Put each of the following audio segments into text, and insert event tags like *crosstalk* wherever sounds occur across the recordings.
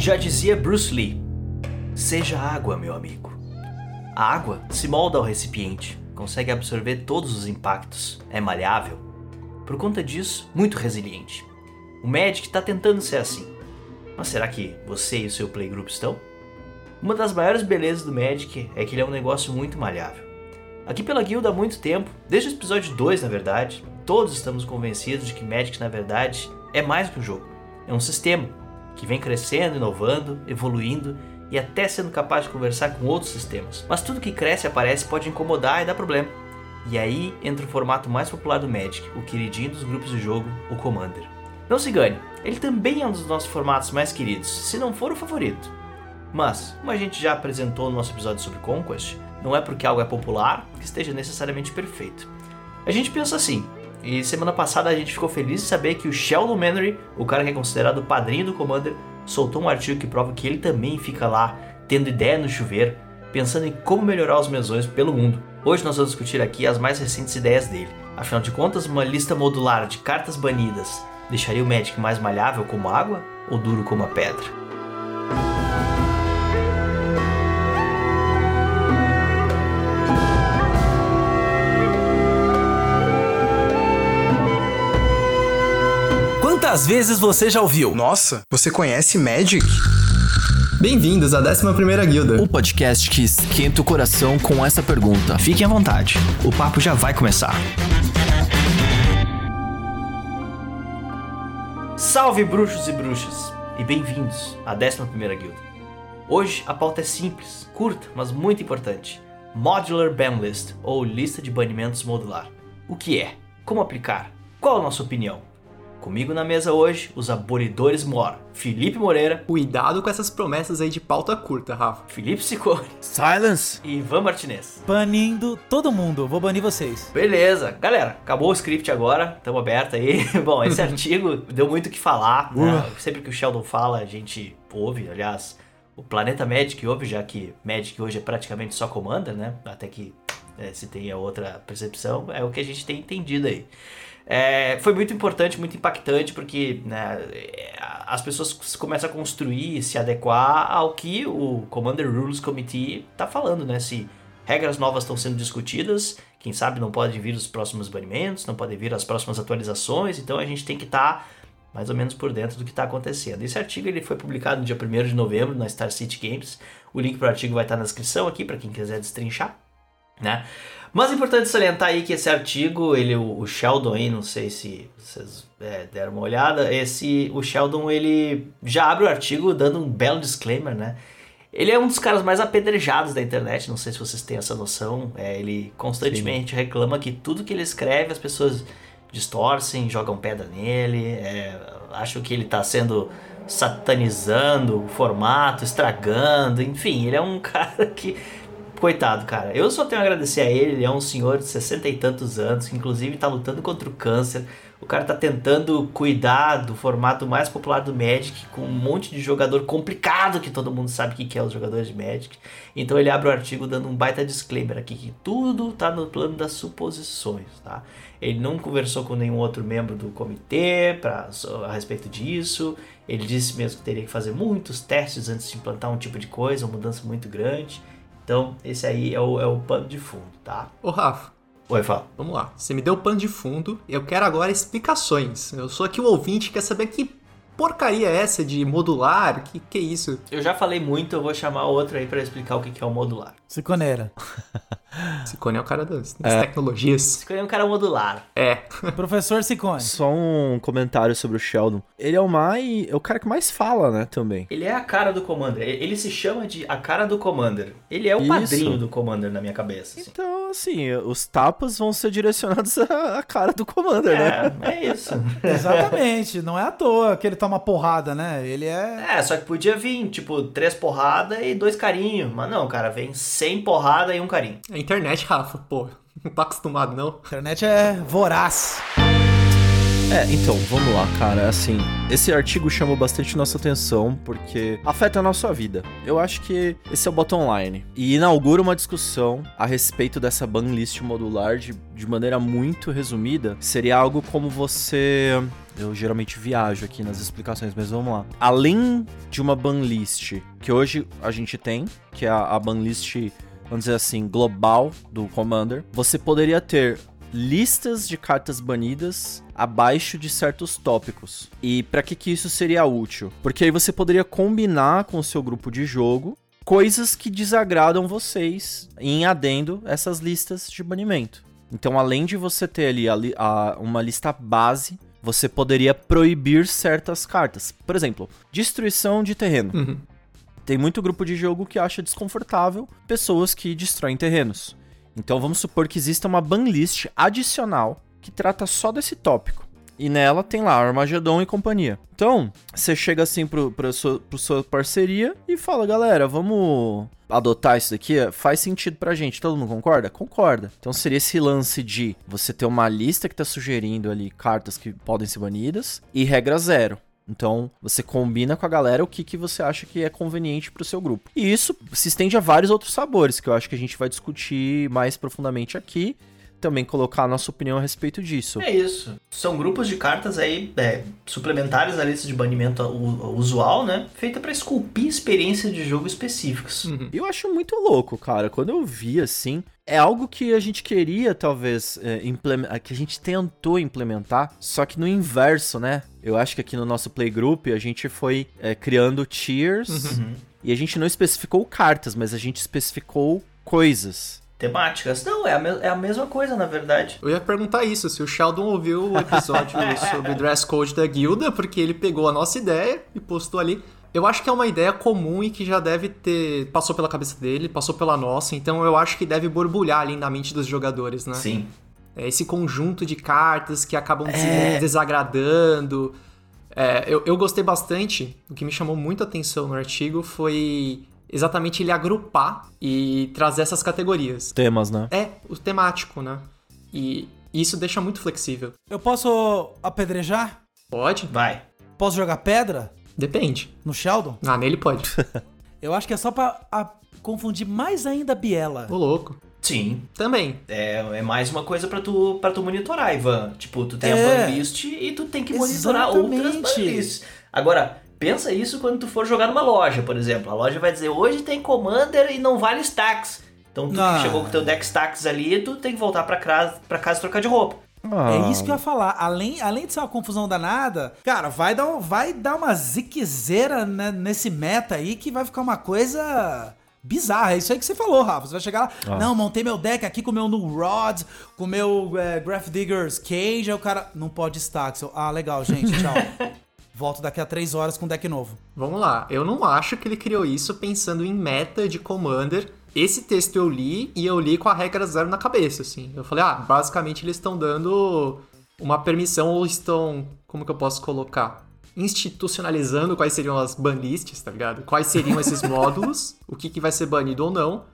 Já dizia Bruce Lee: Seja água, meu amigo. A água se molda ao recipiente, consegue absorver todos os impactos, é maleável. Por conta disso, muito resiliente. O Magic está tentando ser assim. Mas será que você e o seu playgroup estão? Uma das maiores belezas do Magic é que ele é um negócio muito maleável. Aqui pela guilda há muito tempo, desde o episódio 2 na verdade, todos estamos convencidos de que Magic na verdade é mais que um jogo. É um sistema que vem crescendo, inovando, evoluindo e até sendo capaz de conversar com outros sistemas. Mas tudo que cresce e aparece pode incomodar e dar problema. E aí entra o formato mais popular do Magic, o queridinho dos grupos de jogo, o Commander. Não se engane, ele também é um dos nossos formatos mais queridos, se não for o favorito. Mas, como a gente já apresentou no nosso episódio sobre Conquest, não é porque algo é popular que esteja necessariamente perfeito. A gente pensa assim, e semana passada a gente ficou feliz de saber que o Sheldon Mannery, o cara que é considerado o padrinho do Commander, soltou um artigo que prova que ele também fica lá, tendo ideia no chuveiro, pensando em como melhorar os mesões pelo mundo. Hoje nós vamos discutir aqui as mais recentes ideias dele. Afinal de contas, uma lista modular de cartas banidas deixaria o Magic mais malhável como água ou duro como a pedra? Quantas vezes você já ouviu? Nossa, você conhece Magic? Bem-vindos à 11ª Guilda. O podcast que esquenta o coração com essa pergunta. Fiquem à vontade, o papo já vai começar. Salve bruxos e bruxas, e bem-vindos à 11ª Guilda. Hoje a pauta é simples, curta, mas muito importante. Modular Ban List, ou lista de banimentos modular. O que é? Como aplicar? Qual a nossa opinião? Comigo na mesa hoje, os abolidores mor, Felipe Moreira, Cuidado com essas promessas aí de pauta curta, Rafa. Felipe Sicone Silence! e Ivan Martinez. Banindo todo mundo, vou banir vocês. Beleza, galera, acabou o script agora, estamos aberto aí. *laughs* Bom, esse artigo deu muito o que falar, né? Sempre que o Sheldon fala, a gente ouve, aliás, o Planeta Magic ouve, já que Magic hoje é praticamente só Commander, né? Até que é, se tenha outra percepção, é o que a gente tem entendido aí. É, foi muito importante, muito impactante, porque né, as pessoas começam a construir, se adequar ao que o Commander Rules Committee está falando, né? Se regras novas estão sendo discutidas, quem sabe não podem vir os próximos banimentos, não podem vir as próximas atualizações, então a gente tem que estar mais ou menos por dentro do que está acontecendo. Esse artigo ele foi publicado no dia 1 de novembro na Star City Games. O link para o artigo vai estar na descrição aqui para quem quiser destrinchar, né? Mas é importante salientar aí que esse artigo, ele, o Sheldon aí, não sei se vocês é, deram uma olhada, esse, o Sheldon ele já abre o artigo dando um belo disclaimer, né? Ele é um dos caras mais apedrejados da internet, não sei se vocês têm essa noção. É, ele constantemente Sim. reclama que tudo que ele escreve as pessoas distorcem, jogam pedra nele, é, acham que ele está sendo satanizando o formato, estragando, enfim, ele é um *laughs* cara que coitado, cara. Eu só tenho a agradecer a ele. Ele é um senhor de 60 e tantos anos, inclusive tá lutando contra o câncer. O cara tá tentando cuidar do formato mais popular do Magic, com um monte de jogador complicado que todo mundo sabe que é os jogadores de Magic. Então ele abre o artigo dando um baita disclaimer aqui que tudo tá no plano das suposições, tá? Ele não conversou com nenhum outro membro do comitê pra, a respeito disso. Ele disse mesmo que teria que fazer muitos testes antes de implantar um tipo de coisa, uma mudança muito grande. Então, esse aí é o, é o pano de fundo, tá? Ô, Rafa. Oi, fala. Vamos lá. Você me deu pano de fundo. Eu quero agora explicações. Eu sou aqui o ouvinte quer saber que porcaria é essa de modular? Que que é isso? Eu já falei muito, eu vou chamar outro aí para explicar o que é o modular. Ciconeira. *laughs* Cicone é o cara das, das é. tecnologias. Cicone é um cara modular. É. Professor Cicone. Só um comentário sobre o Sheldon. Ele é o mais. É o cara que mais fala, né, também. Ele é a cara do Commander. Ele se chama de a cara do Commander. Ele é o Isso. padrinho do Commander na minha cabeça. Assim. Então, assim, os tapas vão ser direcionados *laughs* à cara do Commander, é, né? É isso. *laughs* Exatamente. Não é à toa que ele toma porrada, né? Ele é. É, só que podia vir, tipo, três porradas e dois carinhos. Mas não, cara, vem sem porrada e um carinho. É internet, Rafa, pô. Não tá acostumado, não? A internet é voraz. É, então, vamos lá, cara. Assim, esse artigo chamou bastante nossa atenção porque afeta a nossa vida. Eu acho que esse é o bottom line. E inaugura uma discussão a respeito dessa ban list modular de, de maneira muito resumida. Seria algo como você Eu geralmente viajo aqui nas explicações, mas vamos lá. Além de uma banlist que hoje a gente tem, que é a, a banlist, vamos dizer assim, global do Commander, você poderia ter listas de cartas banidas abaixo de certos tópicos. E para que que isso seria útil? Porque aí você poderia combinar com o seu grupo de jogo coisas que desagradam vocês em adendo essas listas de banimento. Então, além de você ter ali a a- uma lista base, você poderia proibir certas cartas. Por exemplo, destruição de terreno. Uhum. Tem muito grupo de jogo que acha desconfortável pessoas que destroem terrenos. Então vamos supor que exista uma banlist adicional que trata só desse tópico. E nela tem lá Armagedon e companhia. Então, você chega assim pro, pro, sua, sua parceria e fala, galera, vamos adotar isso daqui? Faz sentido pra gente. Todo mundo concorda? Concorda. Então seria esse lance de você ter uma lista que tá sugerindo ali cartas que podem ser banidas e regra zero. Então, você combina com a galera o que, que você acha que é conveniente pro seu grupo. E isso se estende a vários outros sabores, que eu acho que a gente vai discutir mais profundamente aqui. Também colocar a nossa opinião a respeito disso. É isso. São grupos de cartas aí é, suplementares à lista de banimento usual, né? Feita pra esculpir experiência de jogo específicos. E Eu acho muito louco, cara. Quando eu vi assim, é algo que a gente queria, talvez, é, implementar, que a gente tentou implementar, só que no inverso, né? Eu acho que aqui no nosso playgroup a gente foi é, criando tiers Uhum. e a gente não especificou cartas, mas a gente especificou coisas. Temáticas. Não, é a, é a mesma coisa, na verdade. Eu ia perguntar isso, se o Sheldon ouviu o episódio *laughs* sobre o dress code da guilda, porque ele pegou a nossa ideia e postou ali. Eu acho que é uma ideia comum e que já deve ter. passou pela cabeça dele, passou pela nossa, então eu acho que deve borbulhar ali na mente dos jogadores, né? Sim. É esse conjunto de cartas que acabam se desagradando. É, eu, eu gostei bastante. O que me chamou muito a atenção no artigo foi exatamente ele agrupar e trazer essas categorias. Temas, né? É, o temático, né? E isso deixa muito flexível. Eu posso apedrejar? Pode? Vai. Posso jogar pedra Depende. no Sheldon? Ah, nele pode. *laughs* Eu acho que é só pra a- confundir mais ainda a Biela. Ô louco. Sim. Também. É, é mais uma coisa pra tu, pra tu monitorar, Ivan. Tipo, tu tem É. a banlist e tu tem que monitorar outras Exatamente. banlists. Agora, pensa isso quando tu for jogar numa loja, por exemplo. A loja vai dizer, hoje tem Commander e não vale stacks. Então tu Ah. chegou com teu deck stacks ali, tu tem que voltar pra casa, pra casa e trocar de roupa. Ah, É isso que eu ia falar. Além, além de ser uma confusão danada, cara, vai dar, um- vai dar uma ziquezeira né, nesse meta aí que vai ficar uma coisa bizarra. É isso aí que você falou, Rafa. Você vai chegar lá, Ah. não, montei meu deck aqui com o meu New Rod, com o meu é, Graph Digger's Cage. Aí o cara, não pode stacks. Ah, legal, gente, tchau. *laughs* Volto daqui a três horas com um deck novo. Vamos lá. Eu não acho que ele criou isso pensando em meta de Commander. Esse texto eu li e eu li com a regra zero na cabeça, assim. Eu falei, ah, basicamente eles estão dando uma permissão ou estão, como que eu posso colocar? Institucionalizando quais seriam as banlists, tá ligado? Quais seriam esses *laughs* módulos, o que, que vai ser banido ou não.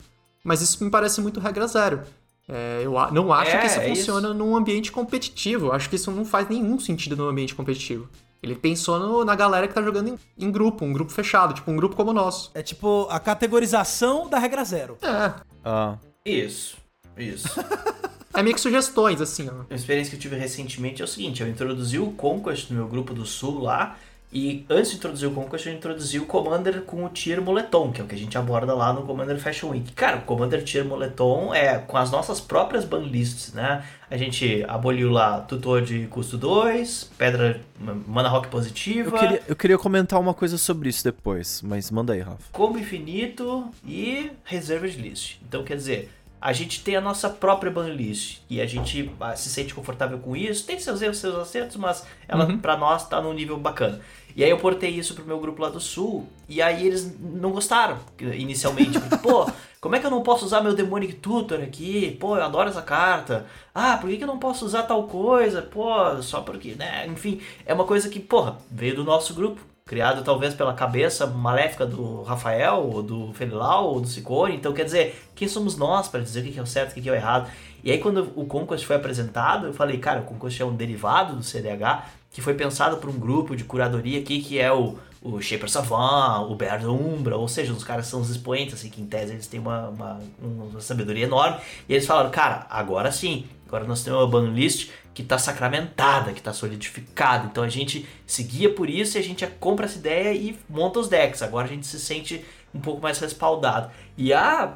Mas isso me parece muito regra zero. É, eu não acho É, que isso é funciona num ambiente competitivo. Eu acho que isso não faz nenhum sentido no ambiente competitivo. Ele pensou no- na galera que tá jogando em, em grupo, um grupo fechado, tipo um grupo como o nosso. É tipo a categorização da regra zero. É, ah. Isso. Isso. *laughs* é meio que sugestões, assim, ó. Uma experiência que eu tive recentemente é o seguinte, eu introduzi o Conquest no meu grupo do Sul lá, e antes de introduzir o Conquest, eu introduzi o Commander com o Tier Moletom, que é o que a gente aborda lá no Commander Fashion Week. Cara, o Commander Tier Moletom é com as nossas próprias banlists, né? A gente aboliu lá tutor de custo 2, pedra mana rock Eu positiva, queria, eu queria comentar uma coisa sobre isso depois, mas manda aí, Rafa. combo infinito e reservas list. Então, quer dizer, a gente tem a nossa própria banlist e a gente ah, se sente confortável com isso. Tem seus erros, seus acertos, mas ela pra nós tá num nível bacana. E aí eu portei isso pro meu grupo lá do sul e aí eles não gostaram inicialmente. Porque, pô, *laughs* como é que eu não posso usar meu Demonic Tutor aqui? Pô, eu adoro essa carta. Ah, por que, que eu não posso usar tal coisa? Pô, só porque, né? Enfim, é uma coisa que, porra, veio do nosso grupo criado talvez pela cabeça maléfica do Rafael, ou do Felilau, ou do Ciccone. Então, quer dizer, quem somos nós para dizer o que é o certo e o que é o errado? E aí, quando o Conquest foi apresentado, eu falei, cara, o Conquest é um derivado do CDH, que foi pensado por um grupo de curadoria aqui, que é o, o Shaper Savant, o Bear Umbra, ou seja, os caras são os expoentes, assim, que em tese eles têm uma, uma, uma sabedoria enorme. E eles falaram, cara, agora sim, agora nós temos uma banlist que tá sacramentada, que tá solidificada. Então a gente seguia por isso e a gente compra essa ideia e monta os decks. Agora a gente se sente um pouco mais respaldado. E a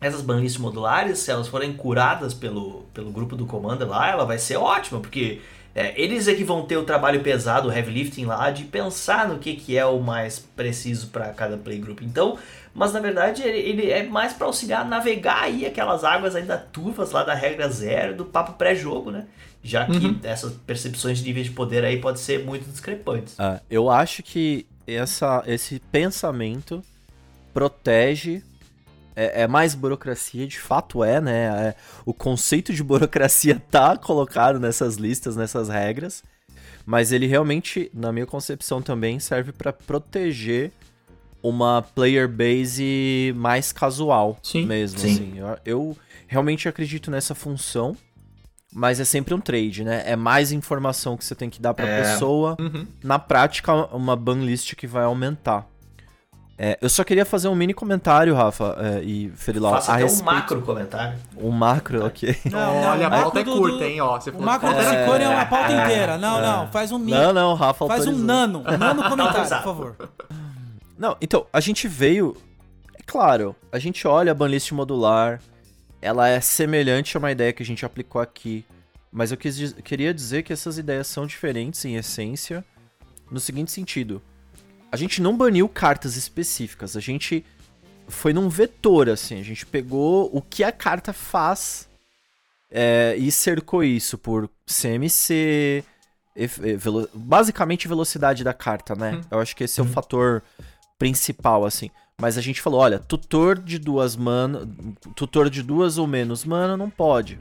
essas banlists modulares, se elas forem curadas pelo, pelo grupo do Commander lá, ela vai ser ótima, porque é, eles é que vão ter o trabalho pesado, o heavy lifting lá, de pensar no que, que é o mais preciso para cada playgroup. Então, mas na verdade ele, ele é mais para auxiliar a navegar aí aquelas águas ainda turvas lá da regra zero, do papo pré-jogo, né? Já que Uhum. essas percepções de nível de poder aí pode ser muito discrepantes. Ah, eu acho que essa, esse pensamento protege. É, é mais burocracia, de fato é, né? É, o conceito de burocracia *laughs* tá colocado nessas listas, nessas regras. Mas ele realmente, na minha concepção, também serve para proteger uma player base mais casual Sim, mesmo. sim. assim. Eu, eu realmente acredito nessa função. Mas é sempre um trade, né? É mais informação que você tem que dar pra É. pessoa Uhum. na prática, uma banlist que vai aumentar. É, eu só queria fazer um mini comentário, Rafa é, e Ferilau, Faça a até um respeito... macro comentário. Um macro, ok. Não, não, Olha, a macro pauta é curta, do- hein? Ó, você O falou macro do pauta Ciccone é uma pauta É, inteira. Não, é. não. Faz um mini. Não, não, Rafa Faz um autorizou. nano. Um nano *laughs* comentário, por favor. Não, então, a gente veio... É claro, a gente olha a banlist modular, ela é semelhante a uma ideia que a gente aplicou aqui, mas eu quis, queria dizer que essas ideias são diferentes em essência, no seguinte sentido. A gente não baniu cartas específicas, a gente foi num vetor, assim, a gente pegou o que a carta faz é, e cercou isso por CMC, basicamente velocidade da carta, né? Eu acho que esse é o fator principal, assim. Mas a gente falou, olha, tutor de duas mana, tutor de duas ou menos mana não pode.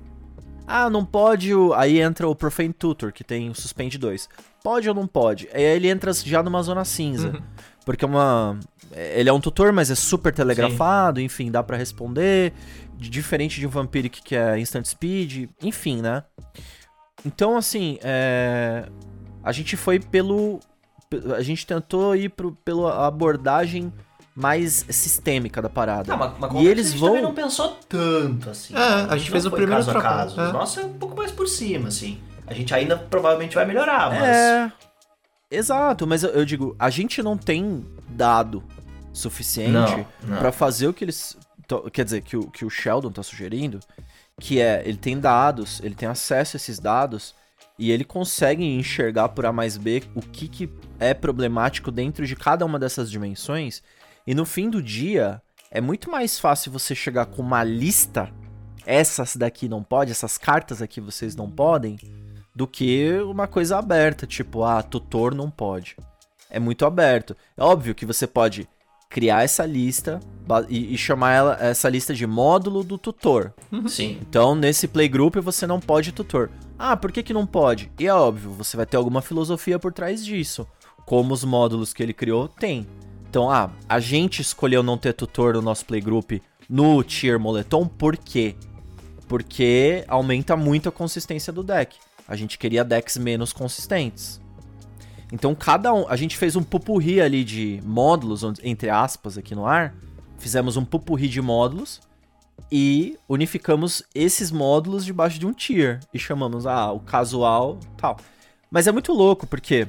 Ah, não pode, o- aí entra o Profane Tutor, que tem o Suspend 2. Pode ou não pode? Aí ele entra já numa zona cinza. Porque é uma. Ele é um tutor, mas é super telegrafado, enfim, dá pra responder. Diferente de um Vampiric que é Instant Speed, enfim, né? Então, assim, é... a gente foi pelo. A gente tentou ir pro, pela abordagem mais sistêmica da parada. Ah, mas, mas e eles a gente vão. também não pensou tanto assim. É, a gente Não fez o primeiro caso a trabalho, caso. é. O nosso é um pouco mais por cima, assim. A gente ainda provavelmente vai melhorar, mas. É. Exato, mas eu, eu digo, a gente não tem dado suficiente pra fazer o que eles. Quer dizer, que o, que o Sheldon tá sugerindo, que é, ele tem dados, ele tem acesso a esses dados, e ele consegue enxergar por A mais B o que, que é problemático dentro de cada uma dessas dimensões. E no fim do dia, é muito mais fácil você chegar com uma lista, essas daqui não pode, essas cartas aqui vocês não podem, do que uma coisa aberta, tipo, ah, tutor não pode. É muito aberto. É óbvio que você pode criar essa lista e, e chamar ela, essa lista de módulo do tutor. Sim. Então, nesse playgroup você não pode tutor. Ah, por que, que não pode? E é óbvio, você vai ter alguma filosofia por trás disso. Como os módulos que ele criou tem. Então, ah, a gente escolheu não ter tutor no nosso playgroup no tier moletom, por quê? Porque aumenta muito a consistência do deck. A gente queria decks menos consistentes. Então, cada um. A gente fez um pupurri ali de módulos, entre aspas, aqui no ar. Fizemos um pupurri de módulos e unificamos esses módulos debaixo de um tier e chamamos ah, o casual tal. Mas é muito louco porque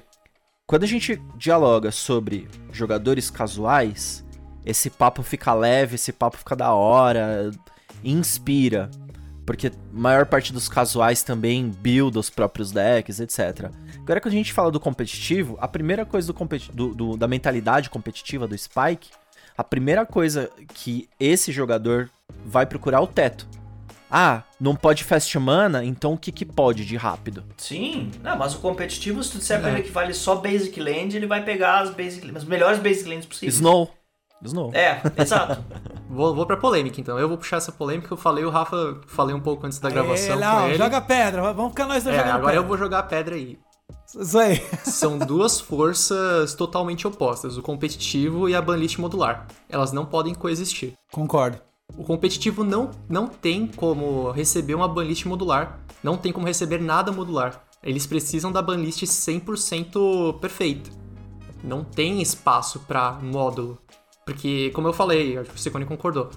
quando a gente dialoga sobre jogadores casuais, esse papo fica leve, esse papo fica da hora, inspira. Porque a maior parte dos casuais também build os próprios decks, etc. Agora quando a gente fala do competitivo, a primeira coisa do do- do- da mentalidade competitiva do Spike, a primeira coisa que esse jogador vai procurar é o teto. Ah, não pode fast mana, então o que, que pode de rápido? Sim. Não, mas o competitivo, se tu disser pra É. ele que vale só Basic Land, ele vai pegar as, basic, as melhores Basic Lands possíveis. Snow. Snow. É, exato. *laughs* Vou, vou pra polêmica, então. Eu vou puxar essa polêmica. Eu falei, o Rafa falei um pouco antes da gravação com não, ele. joga pedra. Vamos ficar nós dois É, jogando agora pedra. eu vou jogar a pedra aí. Isso aí. São *laughs* duas forças totalmente opostas, o competitivo e a banlist modular. Elas não podem coexistir. Concordo. O competitivo não, não tem como receber uma banlist modular. Não tem como receber nada modular. Eles precisam da banlist 100% perfeita. Não tem espaço pra módulo. Porque, como eu falei, acho que o Secone concordou.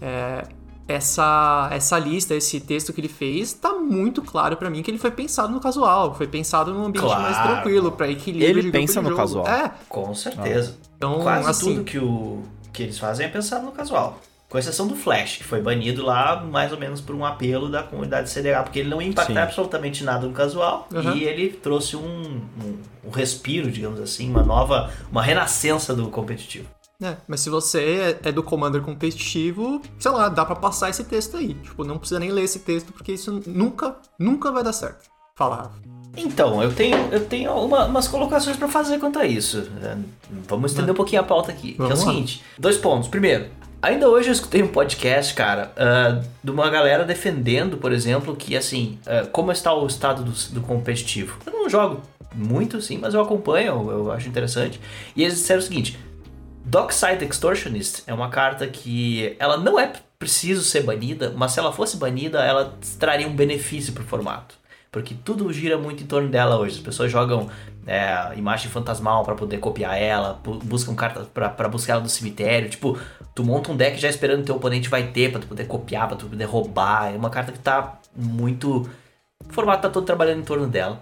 é, essa, essa lista, esse texto que ele fez, tá muito claro pra mim que ele foi pensado no casual, foi pensado num ambiente Claro. mais tranquilo, pra equilíbrio Ele de grupo pensa de no jogo. casual. É, Com certeza. então, Quase assim, tudo que, o, que eles fazem é pensado no casual. Com exceção do Flash, que foi banido lá mais ou menos por um apelo da comunidade CDH, porque ele não ia impactar Sim. absolutamente nada no casual Uhum. e ele trouxe um, um, um respiro, digamos assim, uma nova, uma renascença do competitivo. É, mas se você é é do Commander competitivo, sei lá, dá pra passar esse texto aí. Tipo, não precisa nem ler esse texto, porque isso nunca, nunca vai dar certo. Fala, Rafa. Então, eu tenho, eu tenho uma- umas colocações pra fazer quanto a isso. É, Vamos estender um pouquinho a pauta aqui. Que é o seguinte: dois pontos. Primeiro, ainda hoje eu escutei um podcast, cara, ah, de uma galera defendendo, por exemplo, que assim, ah, como está o estado do, do competitivo. Eu não jogo muito, sim, mas eu acompanho, eu, eu acho interessante. E eles disseram o seguinte: Dockside Extortionist é uma carta que ela não é preciso ser banida, mas se ela fosse banida, ela traria um benefício pro formato. Porque tudo gira muito em torno dela hoje. As pessoas jogam é, imagem fantasmal pra poder copiar ela, bu- buscam cartas pra buscar ela no cemitério. Tipo, tu monta um deck já esperando que teu oponente vai ter pra tu poder copiar, pra tu poder roubar. É uma carta que tá muito. O formato tá todo trabalhando em torno dela.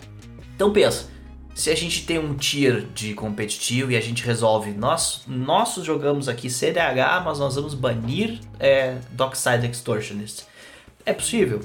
Então pensa, se a gente tem um tier de competitivo e a gente resolve, nós, nós jogamos aqui CDH, mas nós vamos banir é, Dockside Extortionist. É possível?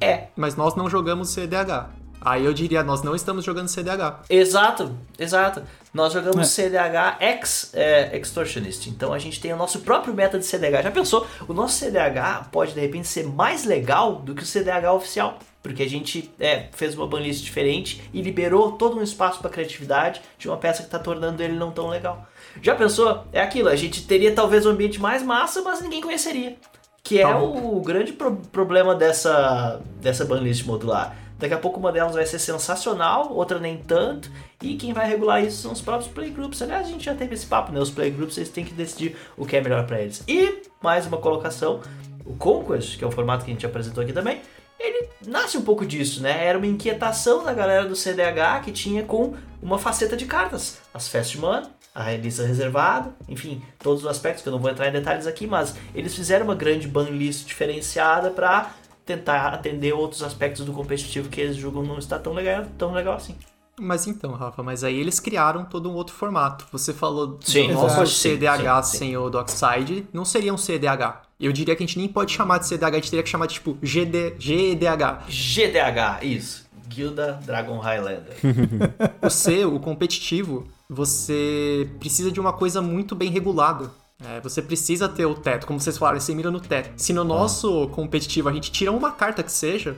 É. Mas nós não jogamos CDH. Aí eu diria, nós não estamos jogando CDH. Exato, exato. Nós jogamos CDH X é, Extortionist. Então a gente tem o nosso próprio meta de CDH. Já pensou? O nosso CDH pode de repente ser mais legal do que o CDH oficial. Porque a gente é, fez uma banlist diferente e liberou todo um espaço para criatividade de uma peça que está tornando ele não tão legal. Já pensou? É aquilo, a gente teria talvez um ambiente mais massa, mas ninguém conheceria. Que é Tá o grande pro- problema dessa, dessa banlist modular. Daqui a pouco uma delas vai ser sensacional, outra nem tanto, e quem vai regular isso são os próprios playgroups. Aliás, a gente já teve esse papo, né? Os playgroups eles têm que decidir o que é melhor para eles. E mais uma colocação: o Conquest, que é o formato que a gente apresentou aqui também, ele nasce um pouco disso, né? Era uma inquietação da galera do CDH que tinha com uma faceta de cartas. As Fast Mana, a lista reservada, enfim, todos os aspectos que eu não vou entrar em detalhes aqui, mas eles fizeram uma grande ban list diferenciada para tentar atender outros aspectos do competitivo que eles julgam não está tão legal, tão legal assim. Mas então, Rafa, mas aí eles criaram todo um outro formato. Você falou Sim, do nosso. Sim, CDH sim, sim. sem o Dockside, não seria um CDH. Eu diria que a gente nem pode chamar de CDH, a gente teria que chamar de tipo GD, GDH. GDH, isso. Guilda Dragon Highlander. *laughs* O C, o competitivo, você precisa de uma coisa muito bem regulada. É, você precisa ter o teto, como vocês falaram, você mira no teto. Se no nosso competitivo a gente tira uma carta que seja,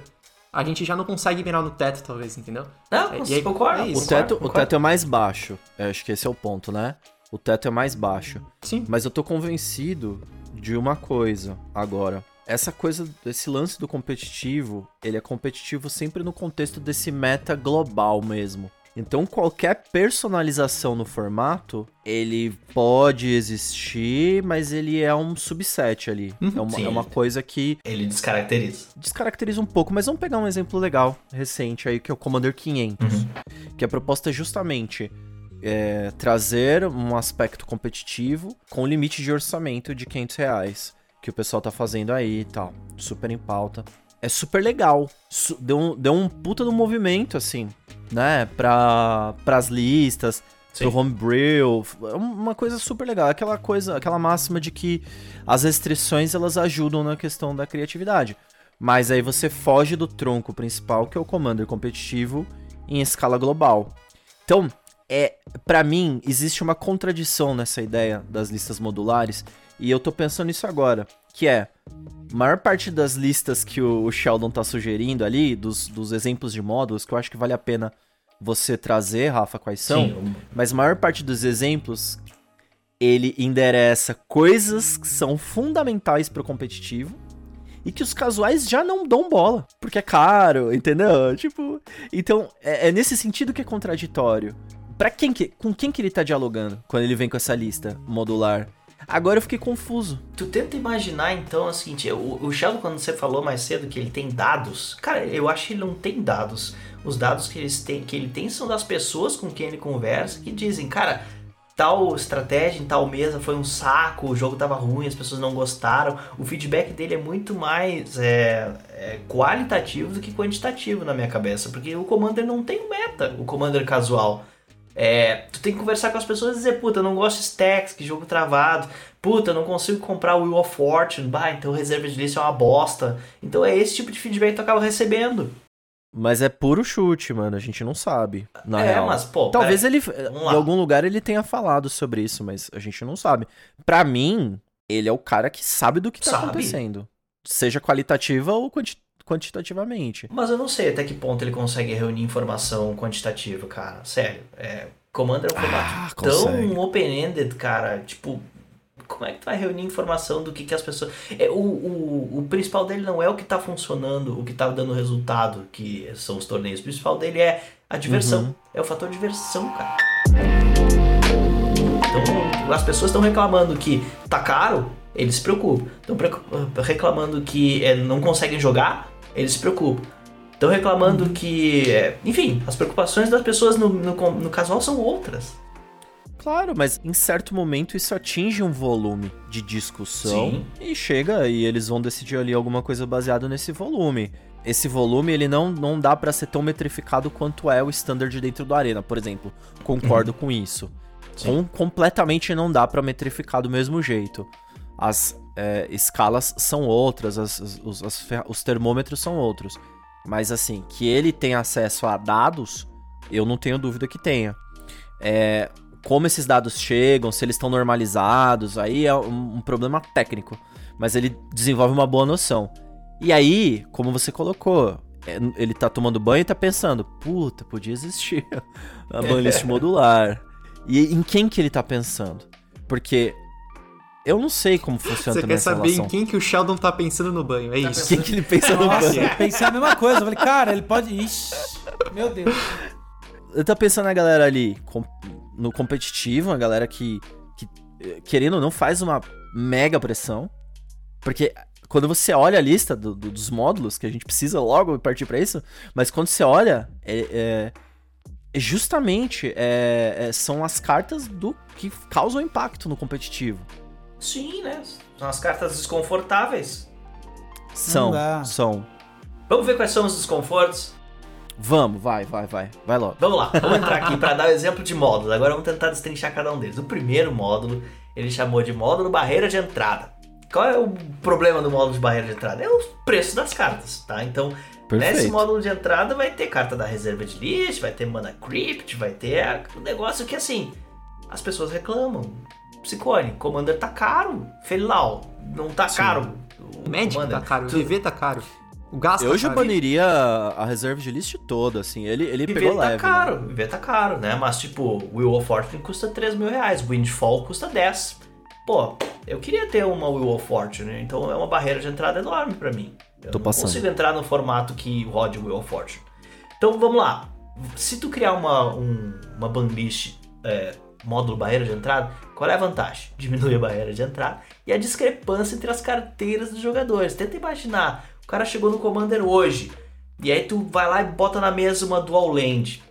a gente já não consegue mirar no teto, talvez, entendeu? Não, É, e aí- concorda? é isso. O teto, o concordo. teto é mais baixo. Eu acho que esse é o ponto, né? O teto é mais baixo. Sim. Mas eu tô convencido de uma coisa agora. Essa coisa, esse lance do competitivo, ele é competitivo sempre no contexto desse meta global mesmo. Então qualquer personalização no formato, ele pode existir, mas ele é um subset ali. é, uma, Sim. é uma coisa que Ele descaracteriza. descaracteriza um pouco, mas vamos pegar um exemplo legal, recente aí, que é o Commander 500. Que a proposta é justamente é, trazer um aspecto competitivo com limite de orçamento de 500 reais. Que o pessoal tá fazendo aí e tal. Super em pauta. É super legal. Deu, um, deu um puta do movimento, assim, né? Pra, pras listas, Sim. pro homebrew. É uma coisa super legal. Aquela coisa, aquela máxima de que as restrições elas ajudam na questão da criatividade. Mas aí você foge do tronco principal, que é o Commander competitivo em escala global. Então, é, para mim, existe uma contradição nessa ideia das listas modulares, e eu tô pensando nisso agora, que é maior parte das listas que o Sheldon tá sugerindo ali, dos, dos exemplos de módulos, que eu acho que vale a pena você trazer, Rafa, quais são, Sim, mas a maior parte dos exemplos ele endereça coisas que são fundamentais pro competitivo e que os casuais já não dão bola, porque é caro, entendeu? Tipo, então é, é nesse sentido que é contraditório. Pra quem que, com quem que ele tá dialogando quando ele vem com essa lista modular? Agora eu fiquei confuso. Tu tenta imaginar então é o seguinte, o, o Sheldon quando você falou mais cedo que ele tem dados, cara, eu acho que ele não tem dados. Os dados que, eles têm, que ele tem são das pessoas com quem ele conversa que dizem, cara, tal estratégia em tal mesa foi um saco, o jogo tava ruim, as pessoas não gostaram. O feedback dele é muito mais é, é, qualitativo do que quantitativo na minha cabeça, porque o Commander não tem meta, o Commander casual. É, tu tem que conversar com as pessoas e dizer, puta, eu não gosto de stacks, que jogo travado. Puta, eu não consigo comprar o Wheel of Fortune. Bah, então reserva de lista é uma bosta. Então é esse tipo de feedback que tu acaba recebendo. Mas é puro chute, mano. A gente não sabe. Na é, real. mas, pô. Talvez ele, em algum lugar, ele tenha falado sobre isso, mas a gente não sabe. Pra mim, ele é o cara que sabe do que tá Sabe. acontecendo. Seja qualitativa ou quanti- quantitativamente. Mas eu não sei até que ponto ele consegue reunir informação quantitativa, cara. Sério. É, Commander é um formato Ah, tão open-ended, cara. Tipo, como é que tu vai reunir informação do que, que as pessoas. É, o, o, o principal dele não é o que tá funcionando, o que tá dando resultado, que são os torneios. O principal dele é a diversão. Uhum. É o fator diversão, cara. Então, as pessoas estão reclamando que tá caro, eles se preocupam. Estão reclamando que é, não conseguem jogar, eles se preocupam. Estão reclamando Uhum. que. é, enfim, as preocupações das pessoas no, no, no casual são outras. Claro, mas em certo momento isso atinge um volume de discussão Sim. e chega e eles vão decidir ali alguma coisa baseada nesse volume. Esse volume ele não, não dá pra ser tão metrificado quanto é o standard dentro do Arena, por exemplo. Concordo com isso. Com, completamente não dá pra metrificar do mesmo jeito. As é, escalas são outras, as- as- os, as ferra- os termômetros são outros. Mas assim, que ele tem acesso a dados, eu não tenho dúvida que tenha. É, como esses dados chegam, se eles estão normalizados, aí é um, um problema técnico. Mas ele desenvolve uma boa noção. E aí, como você colocou, é, ele tá tomando banho e tá pensando, puta, podia existir *laughs* a *laughs* banlist modular. E em quem que ele tá pensando? Porque eu não sei como funciona Você também quer saber relação. em quem que o Sheldon tá pensando no banho, é isso. Quem que ele pensa no Nossa, banho? eu pensei a mesma coisa. Eu falei, cara, ele pode. Ixi, meu Deus. Eu tô pensando na galera ali com- no competitivo, uma galera que, que, querendo ou não, faz uma mega pressão. Porque quando você olha a lista do- do- dos módulos, que a gente precisa logo partir pra isso, mas quando você olha, é, é- é justamente é- é- são as cartas do que causam impacto no competitivo. Sim, né? São as cartas desconfortáveis. São, são. Vamos ver quais são os desconfortos? Vamos, vai, vai, vai. Vai logo. Vamos lá, vamos entrar aqui para dar o exemplo de módulos. Agora vamos tentar destrinchar cada um deles. O primeiro módulo, ele chamou de módulo barreira de entrada. Qual é o problema do módulo de barreira de entrada? É o preço das cartas, tá? Então, nesse Perfeito. módulo de entrada vai ter carta da reserva de list, vai ter mana crypt, vai ter um negócio que assim, as pessoas reclamam. Psicone, Commander tá caro. Felilau, não tá caro. O Magic Commander. tá caro, o VV tá caro. O gasto Eu tá já caro. baniria a reserva de list toda, assim. Ele, ele Viver pegou tá leve. né? caro, viver tá caro, né? Mas tipo, Wheel of Fortune custa 3 mil reais, Windfall custa 10. Pô, eu queria ter uma Wheel of Fortune, então é uma barreira de entrada enorme pra mim. Eu Tô não passando. consigo entrar no formato que rode Wheel of Fortune. Então vamos lá. Se tu criar uma, um, uma banlist é, módulo barreira de entrada, qual é a vantagem? *laughs* Diminui a barreira de entrada e a discrepância entre as carteiras dos jogadores. Tenta imaginar, o cara chegou no Commander hoje, e aí tu vai lá e bota na mesa uma Dual Land,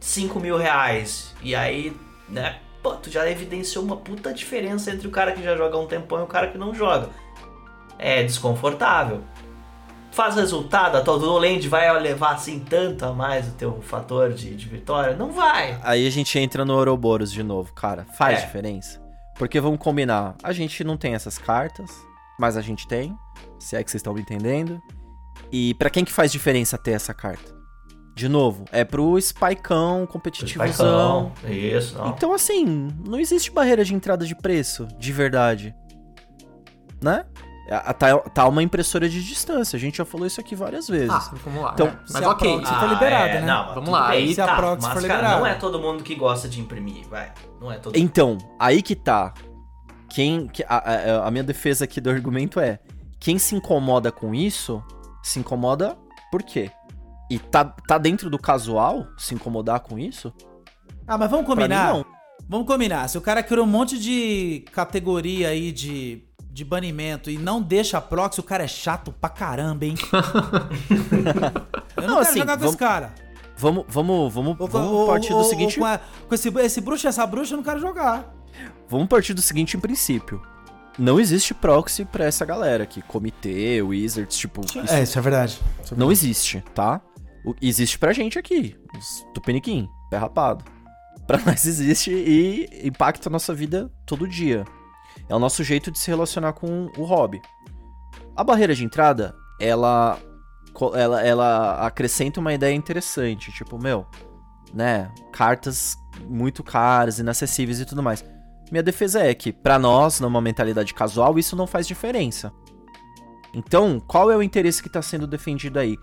5 mil reais, e aí, né, pô, tu já evidenciou uma puta diferença entre o cara que já joga há um tempão e o cara que não joga. É desconfortável. Faz resultado, a tua Land vai levar assim tanto a mais o teu fator de, de vitória? Não vai. Aí a gente entra no Ouroboros de novo, cara. Faz É. diferença? Porque vamos combinar, a gente não tem essas cartas, mas a gente tem, se é que vocês estão me entendendo. E pra quem que faz diferença ter essa carta? De novo, é pro spikeão competitivozão. Paicão, Isso, não. Então assim, não existe barreira de entrada de preço, de verdade. Né? A- a- Tá, tá uma impressora de distância, a gente já falou isso aqui várias vezes. Ah, vamos lá. Então, né? se Mas a ok. proxy for liberada, né? Não, Vamos lá, bem, aí se a tá, proxy mas, for cara, liberada. não é todo mundo que gosta de imprimir, vai. Não é todo Então, aí que tá. Quem. que- a, a- a minha defesa aqui do argumento é: quem se incomoda com isso, se incomoda por quê? E tá, tá dentro do casual se incomodar com isso? Ah, mas vamos Pra combinar? mim, não. Vamos combinar. Se o cara criou um monte de categoria aí de, de banimento e não deixa proxy, o cara é chato pra caramba, hein? *laughs* Eu não, Não, quero assim, jogar com vamos- esse cara. Vamos, vamos, vamos, Ou- vamos ou- partir do ou- seguinte. ou com, a- com esse, esse bruxo e essa bruxa, eu não quero jogar. Vamos partir do seguinte princípio. Não existe proxy pra essa galera aqui. Comitê, Wizards, tipo. isso É, isso é verdade. não existe, tá? O- existe pra gente aqui. Tupiniquim, pé rapado. Pra *laughs* nós existe e impacta a nossa vida todo dia. É o nosso jeito de se relacionar com o hobby. A barreira de entrada, ela, ela, ela acrescenta uma ideia interessante. Tipo, meu, né? Cartas muito caras, inacessíveis e tudo mais. Minha defesa é que, pra nós, numa mentalidade casual, isso não faz diferença. Então, qual é o interesse que tá sendo defendido aí?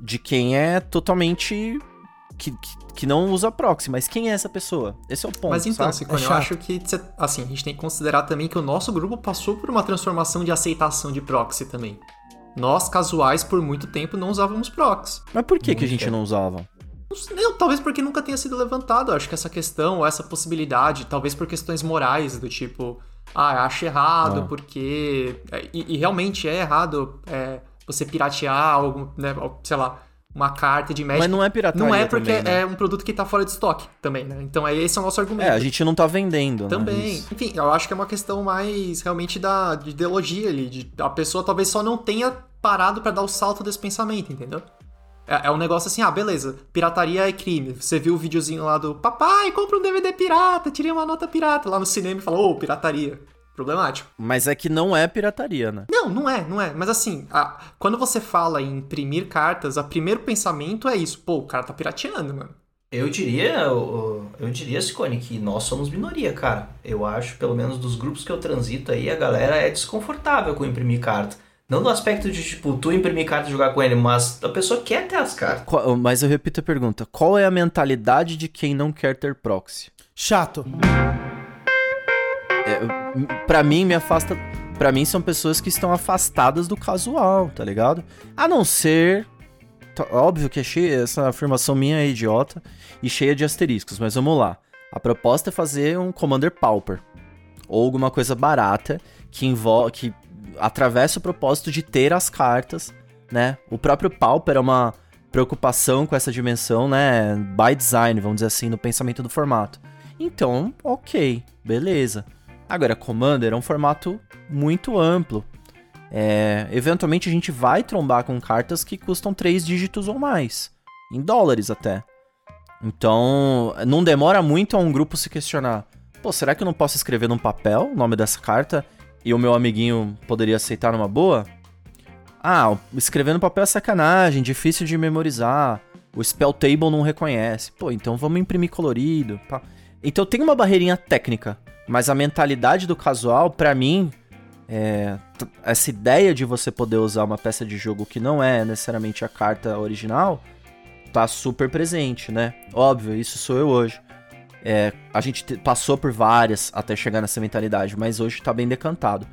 De quem é totalmente. Que, que, que não usa proxy, mas quem é essa pessoa? Esse é o ponto. Mas então, sabe? Cicone, É eu acho que, cê- assim, a gente tem que considerar também que o nosso grupo passou por uma transformação de aceitação de proxy também. Nós, casuais, por muito tempo não usávamos proxy. Mas por que, que a gente tempo. não usava? Não talvez porque nunca tenha sido levantado. Acho que essa questão, ou essa possibilidade, talvez por questões morais, do tipo, ah, eu acho errado Ah. porque. é, E, e realmente é errado é, você piratear algum, né, sei lá, uma carta de Magic. Mas não é pirataria Não é porque também, né? é um produto que tá fora de estoque também, né? Então é esse é o nosso argumento. É, a gente não tá vendendo, né? Também. Isso. Enfim, eu acho que é uma questão mais realmente da de ideologia ali. De, a pessoa talvez só não tenha parado pra dar o salto desse pensamento, entendeu? É, é um negócio assim, ah, beleza, pirataria é crime. Você viu o videozinho lá do papai, compra um DVD pirata, tirei uma nota pirata lá no cinema e falou, ô, pirataria. Problemático. Mas é que não é pirataria, né? Não, não é, não é. Mas assim, a- quando você fala em imprimir cartas, o primeiro pensamento é isso. Pô, o cara tá pirateando, mano. Eu diria, o- eu diria, Sicone, que nós somos minoria, cara. Eu acho, pelo menos dos grupos que eu transito aí, a galera é desconfortável com imprimir carta. Não no aspecto de, tipo, tu imprimir carta e jogar com ele, mas a pessoa quer ter as cartas. Qual- mas eu repito a pergunta: qual é a mentalidade de quem não quer ter proxy? Chato. É, Pra mim, me afasta. Pra mim, são pessoas que estão afastadas do casual, tá ligado? A não ser. tá- Óbvio que é cheia, essa afirmação minha é idiota e cheia de asteriscos, mas vamos lá. A proposta é fazer um Commander Pauper. Ou alguma coisa barata que envolve. que atravessa o propósito de ter as cartas, né? O próprio Pauper é uma preocupação com essa dimensão, né? By design, vamos dizer assim, no pensamento do formato. Então, ok, beleza. Agora, Commander é um formato muito amplo. É, eventualmente a gente vai trombar com cartas que custam três dígitos ou mais. Em dólares até. Então, não demora muito a um grupo se questionar. Pô, será que eu não posso escrever num papel o nome dessa carta e o meu amiguinho poderia aceitar numa boa? Ah, escrever no papel é sacanagem, difícil de memorizar. O Spell Table não reconhece. Pô, então vamos imprimir colorido. pá. Então tem uma barreirinha técnica, mas a mentalidade do casual, pra mim, é, essa ideia de você poder usar uma peça de jogo que não é necessariamente a carta original, tá super presente, né? Óbvio, isso sou eu hoje. É, a gente te- passou por várias até chegar nessa mentalidade, mas hoje tá bem decantado.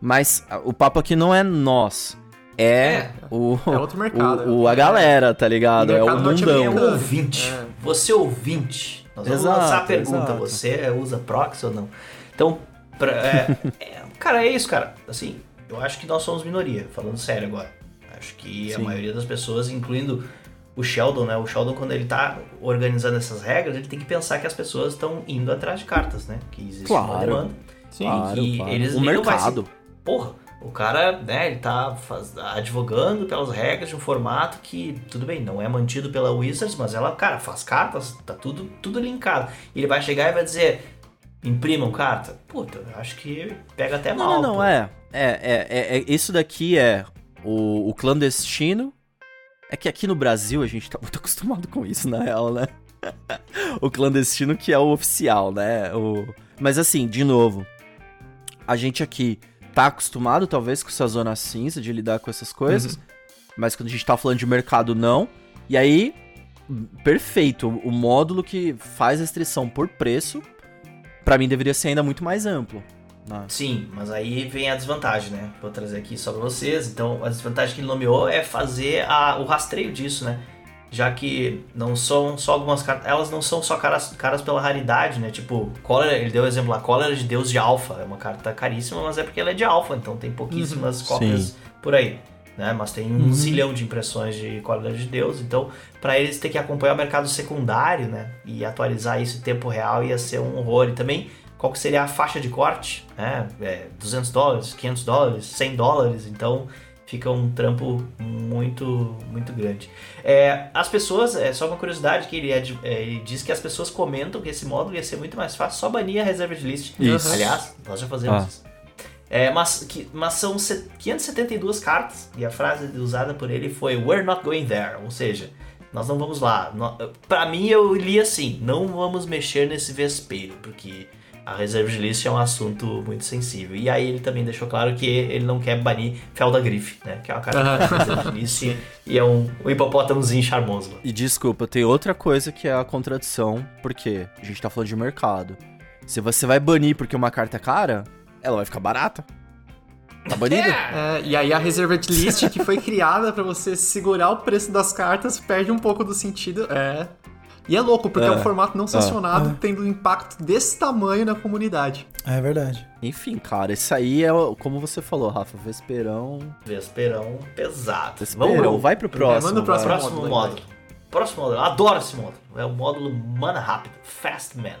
Mas o papo aqui não é nós, é, É, o, é outro mercado, o, o- a galera, tá ligado? É o É mundão. ouvinte. É. Você ouvinte. Nós vamos Exato, lançar a pergunta. exato. Você usa proxy ou não? Então, pra- é, é, cara, é isso, cara. Assim, eu acho que nós somos minoria, falando sério agora. Acho que a Sim. maioria das pessoas, incluindo o Sheldon, né? O Sheldon, quando ele tá organizando essas regras, ele tem que pensar que as pessoas estão indo atrás de cartas, né? Que existe uma Claro. demanda. Sim. Claro, claro. eles o mercado. Porra, o cara, né, ele tá faz- advogando pelas regras de um formato que, tudo bem, não é mantido pela Wizards, mas ela, cara, faz cartas, tá tudo, tudo linkado. E ele vai chegar e vai dizer, imprimam carta? Puta, eu acho que pega até Não, mal. não, não, pô. é. É, é, é, é- Isso daqui é o, o clandestino. É que aqui no Brasil a gente tá muito *laughs* acostumado com isso, na real, né? *laughs* o clandestino que é o oficial, né? O... Mas assim, de novo, a gente aqui tá acostumado, talvez, com essa zona cinza de lidar com essas coisas. Mas quando a gente tá falando de mercado, não. E aí, perfeito. O módulo que faz restrição por preço, pra mim deveria ser ainda muito mais amplo. né? Sim, mas aí vem a desvantagem, né? Vou trazer aqui só pra vocês. Então, a desvantagem que ele nomeou é fazer a- o rastreio disso, né? Já que não são só algumas cartas, elas não são só caras, caras pela raridade, né? Tipo, cólera, ele deu o exemplo lá, cólera de Deus de Alpha. É uma carta caríssima, mas é porque ela é de Alpha, então tem pouquíssimas cópias Sim. por aí. né? Mas tem um zilhão de impressões de qualidade de Deus, então para eles ter que acompanhar o mercado secundário, né? E atualizar isso em tempo real ia ser um horror. E também qual que seria a faixa de corte, né? É, 200 dólares, 500 dólares, 100 dólares, então fica um trampo muito muito grande. É, as pessoas, é só uma curiosidade que ele, é é, ele diz que as pessoas comentam que esse módulo ia ser muito mais fácil, só banir a reserva de list. Isso. Aliás, nós já fazemos Ah. isso. É, mas, que, mas são se- 572 cartas e a frase usada por ele foi We're not going there, ou seja, nós não vamos lá. Pra mim eu li assim, não vamos mexer nesse vespeiro, porque a reserva de list é um assunto muito sensível. E aí ele também deixou claro que ele não quer banir Felda Griff, né? Que é uma carta de list e é um, um hipopótamozinho charmoso. E desculpa, tem outra coisa que é a contradição, porque a gente tá falando de mercado. Se você vai banir porque uma carta é cara, ela vai ficar barata. Tá banida? É, e aí a reserved list que foi criada pra você segurar o preço das cartas perde um pouco do sentido. É. E é louco, porque é, um É. formato não sancionado tendo um impacto desse tamanho na comunidade. É verdade. Enfim, cara, isso aí é, como você falou, Rafa, Vesperão. Vesperão pesado. Vesperão, vai pro próximo. manda o próximo vai. Próximo módulo Próximo módulo. Eu adoro esse módulo. É o módulo Mana Rápido. Fast Mana.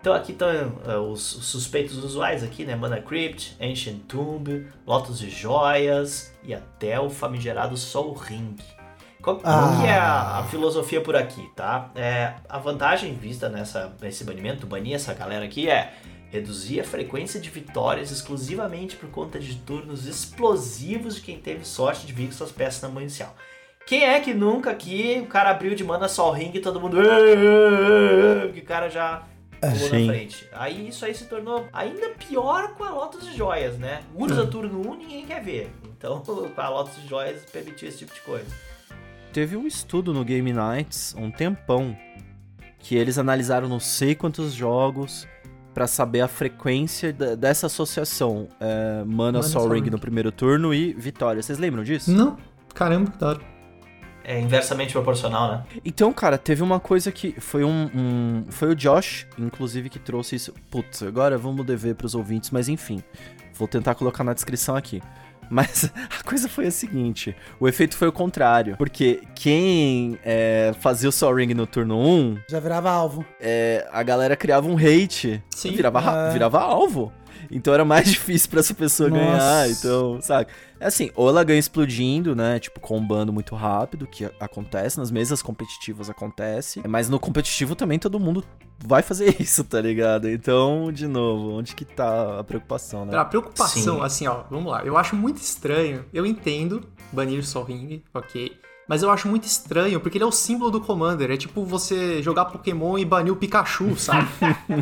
Então aqui estão é, os, os suspeitos usuais aqui, né? Mana Crypt, Ancient Tomb, Lotus de Joias e até o famigerado Soul Ring. Qual, Ah. que é a, a filosofia por aqui, tá? É, a vantagem vista nessa, nesse banimento, banir essa galera aqui é reduzir a frequência de vitórias exclusivamente por conta de turnos explosivos de quem teve sorte de vir com suas peças na mão inicial. Quem é que nunca aqui o cara abriu de mana só o ring e todo mundo. Que o cara já pulou Sim. na frente. Aí isso aí se tornou ainda pior com a Lotus de Joias, né? Urza turno 1 ninguém quer ver. Então *laughs* a Lotus de Joias permitiu esse tipo de coisa. Teve um estudo no Game Nights, um tempão, que eles analisaram não sei quantos jogos pra saber a frequência dessa associação. É, Mana Mana Sol Ring. no primeiro turno e Vitória. Vocês lembram disso? Não? Caramba, que da hora. É inversamente proporcional, né? Então, cara, teve uma coisa que foi um, um- Foi o Josh, inclusive, que trouxe isso. Putz, agora vamos dever pros ouvintes, mas enfim. Vou tentar colocar na descrição aqui. Mas *laughs* a coisa foi a seguinte: o efeito foi o contrário. Porque quem é, fazia o Sol Ring no turno 1, Já virava alvo. é, a galera criava um hate. Sim. Virava, ra- É. virava alvo. Então era mais *laughs* difícil pra essa pessoa Nossa. ganhar. Então, sabe? É assim, ou ela ganha explodindo, né? Tipo, combando muito rápido, que acontece, nas mesas competitivas acontece. Mas no competitivo também todo mundo vai fazer *laughs* isso, tá ligado? Então, de novo, onde que tá a preocupação, né? A preocupação, Sim. assim, ó, vamos lá. Eu acho muito estranho. Eu entendo banir Sol Ring, ok. Mas eu acho muito estranho, porque ele é o símbolo do Commander. É tipo você jogar Pokémon e banir o Pikachu, *laughs* sabe?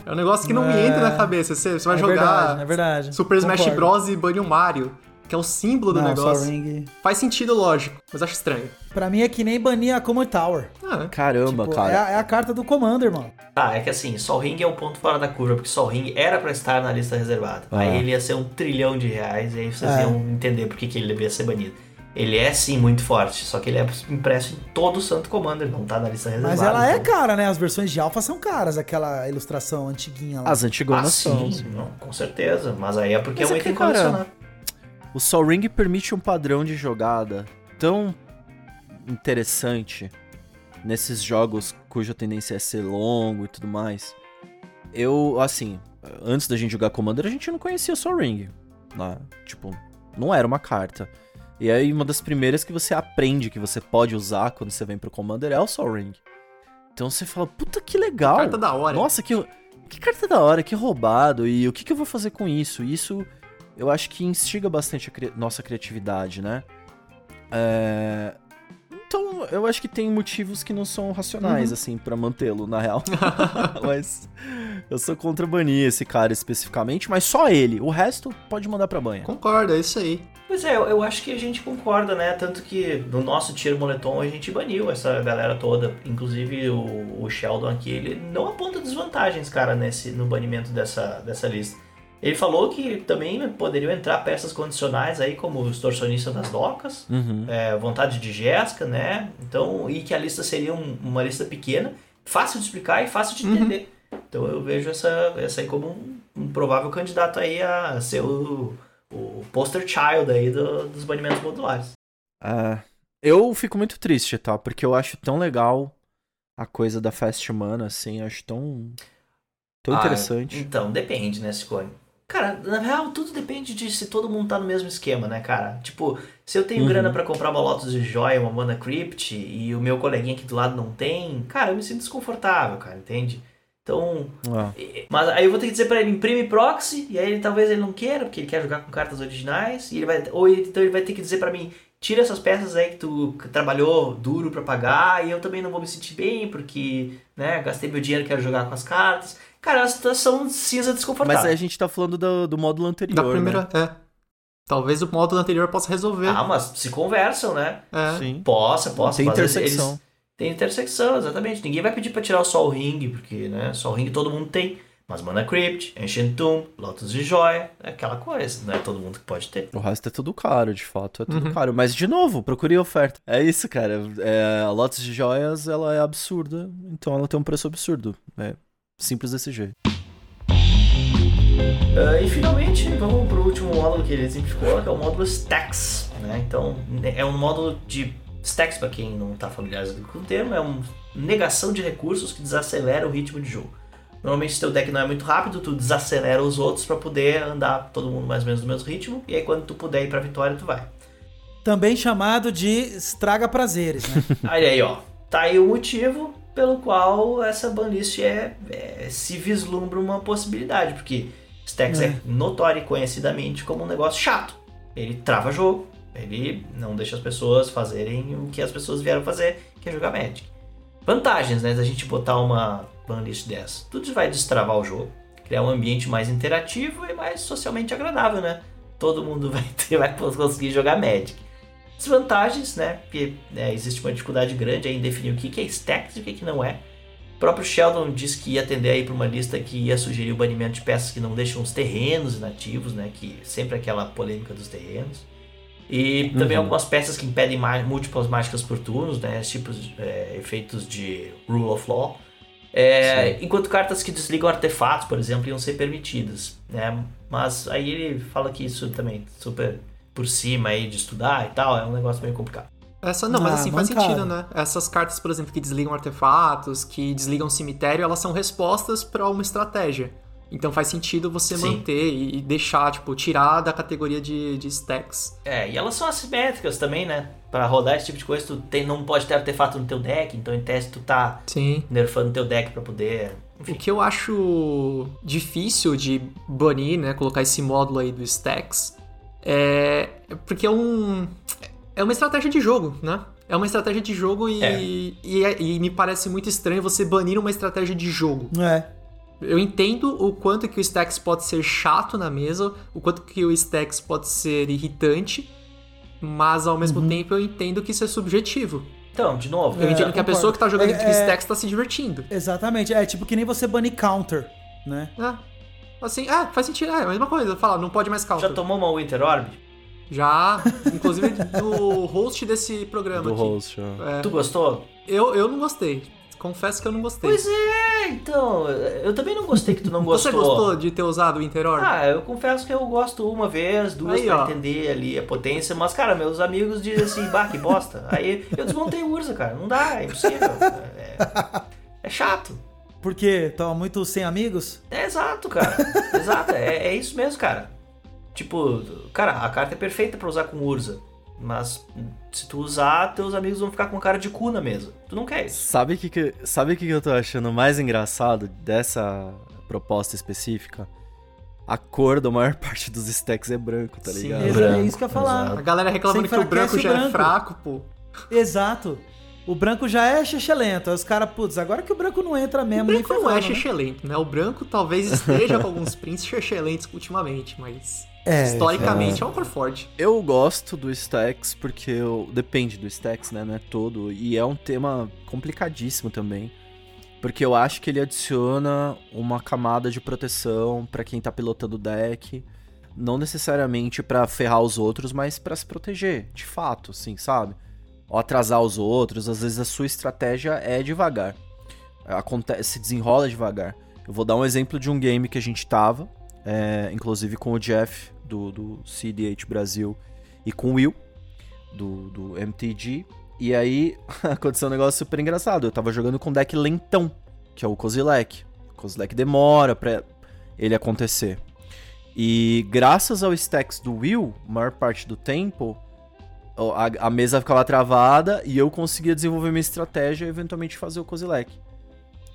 é um negócio que não me É. entra na cabeça. Você, você vai é jogar verdade, é verdade. Super Smash Concordo. Bros. e banir o Mario, que é o símbolo do Não, negócio. Ring. Faz sentido, lógico, mas acho estranho. Pra mim é que nem banir a Command Tower. Ah, Caramba, Tipo, é, cara. a, é a carta do Commander, mano. Ah, é que assim, Sol Ring é um ponto fora da curva, porque Sol Ring era pra estar na lista reservada. Ah. Aí ele ia ser um trilhão de reais, e aí vocês É. iam entender por que, que ele deveria ser banido. Ele é sim muito forte, só que ele é impresso em todo o Santo Commander, não tá na lista reservada. Mas ela é então- cara, né? As versões de alfa são caras, aquela ilustração antiguinha lá. As Ah, antigonas são. sim, não, com certeza. Mas aí é porque Mas é um é que, item cara. O Sol Ring permite um padrão de jogada tão interessante nesses jogos cuja tendência é ser longo e tudo mais. Eu, assim, antes da gente jogar Commander, a gente não conhecia o Sol Ring. Né? Tipo, não era uma carta. E aí, uma das primeiras que você aprende que você pode usar quando você vem pro Commander é o Sol Ring. Então você fala, puta que legal! carta da hora. Nossa, que, que carta da hora, que roubado. E o que, que eu vou fazer com isso? Isso eu acho que instiga bastante a cri- nossa criatividade, né? É, Então, eu acho que tem motivos que não são racionais, assim, pra mantê-lo, na real. *laughs* *laughs* mas eu sou contra banir esse cara especificamente, mas só ele. O resto pode mandar pra banha. Concordo, é isso aí. Pois é, eu, eu acho que a gente concorda, né? Tanto que no nosso tiro moletom a gente baniu essa galera toda. Inclusive o, o Sheldon aqui, ele não aponta desvantagens, cara, nesse, no banimento dessa, dessa lista. Ele falou que também poderiam entrar peças condicionais aí, como os torcionistas das docas, Uhum. é, vontade de Jéssica, né? Então, e que a lista seria um- uma lista pequena, fácil de explicar e fácil de entender. Então eu vejo essa, essa aí como um, um provável candidato aí a ser o, o poster child aí do- dos banimentos modulares. É, eu fico muito triste, tá? Porque eu acho tão legal a coisa da Fast Mana, assim, acho tão. tão Ah, interessante. Então, depende, né, Ciclone? Cara, na real, tudo depende de se todo mundo tá no mesmo esquema, né, cara? Tipo, se eu tenho Uhum. grana pra comprar uma Lotus de Joia, uma Mana Crypt, e o meu coleguinha aqui do lado não tem, cara, eu me sinto desconfortável, cara, entende? Então, Ah, mas aí eu vou ter que dizer pra ele, imprime proxy, e aí ele, talvez ele não queira, porque ele quer jogar com cartas originais, e ele vai, ou ele, então ele vai ter que dizer pra mim, tira essas peças aí que tu trabalhou duro pra pagar, e eu também não vou me sentir bem, porque, né, gastei meu dinheiro, quero jogar com as cartas. Cara, é uma situação cinza desconfortável. Mas aí a gente tá falando do, do módulo anterior. Da né? primeira. É. Talvez o módulo anterior possa resolver. Ah, mas se conversam, né? é. Sim. Possa, possa. Tem intersecção. eles- Tem intersecção, exatamente. Ninguém vai pedir pra tirar o Sol Ring, porque, né, Sol Ring todo mundo tem. Mas Mana Crypt, Ancient Tomb, Lotus de Joia, é aquela coisa. Não é todo mundo que pode ter. O resto é tudo caro, de fato, é tudo Uhum. caro. Mas, de novo, procure oferta. É isso, cara. É, a Lotus de joias, ela é absurda, então ela tem um preço absurdo. É simples desse jeito. Ah, e finalmente, vamos pro último módulo que ele simplificou, que é o módulo Stacks. Né? Então, é um módulo de Stacks, para quem não está familiarizado com o termo, é uma negação de recursos que desacelera o ritmo de jogo. Normalmente, se teu deck não é muito rápido, tu desacelera os outros para poder andar todo mundo mais ou menos no mesmo ritmo, e aí quando tu puder ir pra vitória, tu vai. Também chamado de estraga prazeres, né? *laughs* Aí, aí, ó, tá aí o motivo pelo qual essa banlist é, é- se vislumbra uma possibilidade, porque Stacks é, É. notório e conhecidamente como um negócio chato. Ele trava jogo, ele não deixa as pessoas fazerem o que as pessoas vieram fazer, que é jogar Magic. Vantagens, né, da gente botar uma banlist dessa. Tudo vai destravar o jogo, criar um ambiente mais interativo e mais socialmente agradável, né? Todo mundo *laughs* vai ter, vai conseguir jogar Magic. Desvantagens, né? Porque né, existe uma dificuldade grande em definir o que que é stacks e o que que não é. O próprio Sheldon disse que ia atender aí para uma lista que ia sugerir o banimento de peças que não deixam os terrenos inativos, né? Que sempre aquela polêmica dos terrenos. E também Uhum. algumas peças que impedem múltiplas mágicas por turnos, né? Tipos é, efeitos de Rule of Law. É, enquanto cartas que desligam artefatos, por exemplo, iam ser permitidas, né? Mas aí ele fala que isso também super por cima aí de estudar e tal, é um negócio meio complicado. Essa não, mas Ah, assim faz mancada. sentido, né? Essas cartas, por exemplo, que desligam artefatos, que desligam cemitério, elas são respostas pra uma estratégia. Então faz sentido você Sim. manter e e deixar, tipo, tirar da categoria de, de stacks. É, e elas são assimétricas também, né? Pra rodar esse tipo de coisa, tu tem, não pode ter artefato no teu deck, então em teste tu tá Sim. nerfando teu deck pra poder. O Enfim. que eu acho difícil de banir, né, colocar esse módulo aí do stacks, é porque é um é uma estratégia de jogo, né? É uma estratégia de jogo e, É. e, é- e me parece muito estranho você banir uma estratégia de jogo. É. Eu entendo o quanto que o stacks pode ser chato na mesa, o quanto que o stacks pode ser irritante, mas ao mesmo tempo eu entendo que isso é subjetivo. Então, de novo, Eu É, entendo que a pessoa que tá jogando É, é- stacks tá se divertindo. Exatamente. É tipo que nem você banir counter, né? É. Assim, é, faz sentido, é a mesma coisa. Falar, não pode mais counter. já tomou uma Winter Orb? Já, inclusive do host desse programa Do aqui. host. É. Tu gostou? Eu, eu não gostei. Confesso que eu não gostei. Pois é, então. Eu também não gostei que tu não Você gostou. gostou de ter usado o Interorb? Ah, eu confesso que eu gosto uma vez, duas Aí, pra ó. entender ali a potência, mas, cara, meus amigos dizem assim, bah, que bosta. Aí eu desmontei o Urza, cara. Não dá, é impossível. É, é chato. Porque tava muito sem amigos? É exato, cara. *laughs* exato, é, é isso mesmo, cara. Tipo, cara, a carta é perfeita pra usar com Urza. Mas se tu usar, teus amigos vão ficar com cara de cu na mesa. Tu não quer isso. Sabe o que, que, sabe o que, que eu tô achando mais engraçado dessa proposta específica? A cor da maior *laughs* parte dos stacks é branco, tá Sim. ligado? É, branco, isso que eu ia falar. exato. A galera reclamando que o branco já o é branco. fraco, pô. Exato. O branco já é xixelento. Aí os caras, putz, agora que o branco não entra O mesmo, nem branco não é ferrando, né? né? O branco talvez esteja com alguns prints xixelentos ultimamente, mas É, historicamente é uma cor forte. Eu gosto do Stacks porque eu, depende do Stacks, né? Não é todo. E é um tema complicadíssimo também. Porque eu acho que ele adiciona uma camada de proteção pra quem tá pilotando o deck. Não necessariamente pra ferrar os outros, mas pra se proteger, de fato, assim, sabe? Ou atrasar os outros. Às vezes a sua estratégia é devagar. Acontece, se desenrola devagar. Eu vou dar um exemplo de um game que a gente tava, é, inclusive com o Jeff do, do CDH Brasil e com o Will. do, do MTG. E aí *laughs* aconteceu um negócio super engraçado. Eu tava jogando com um deck lentão, que é o Kozilek. O Kozilek demora pra ele acontecer. E graças ao stacks do Will, maior parte do tempo, a, a mesa ficava travada e eu conseguia desenvolver minha estratégia e eventualmente fazer o Kozilek.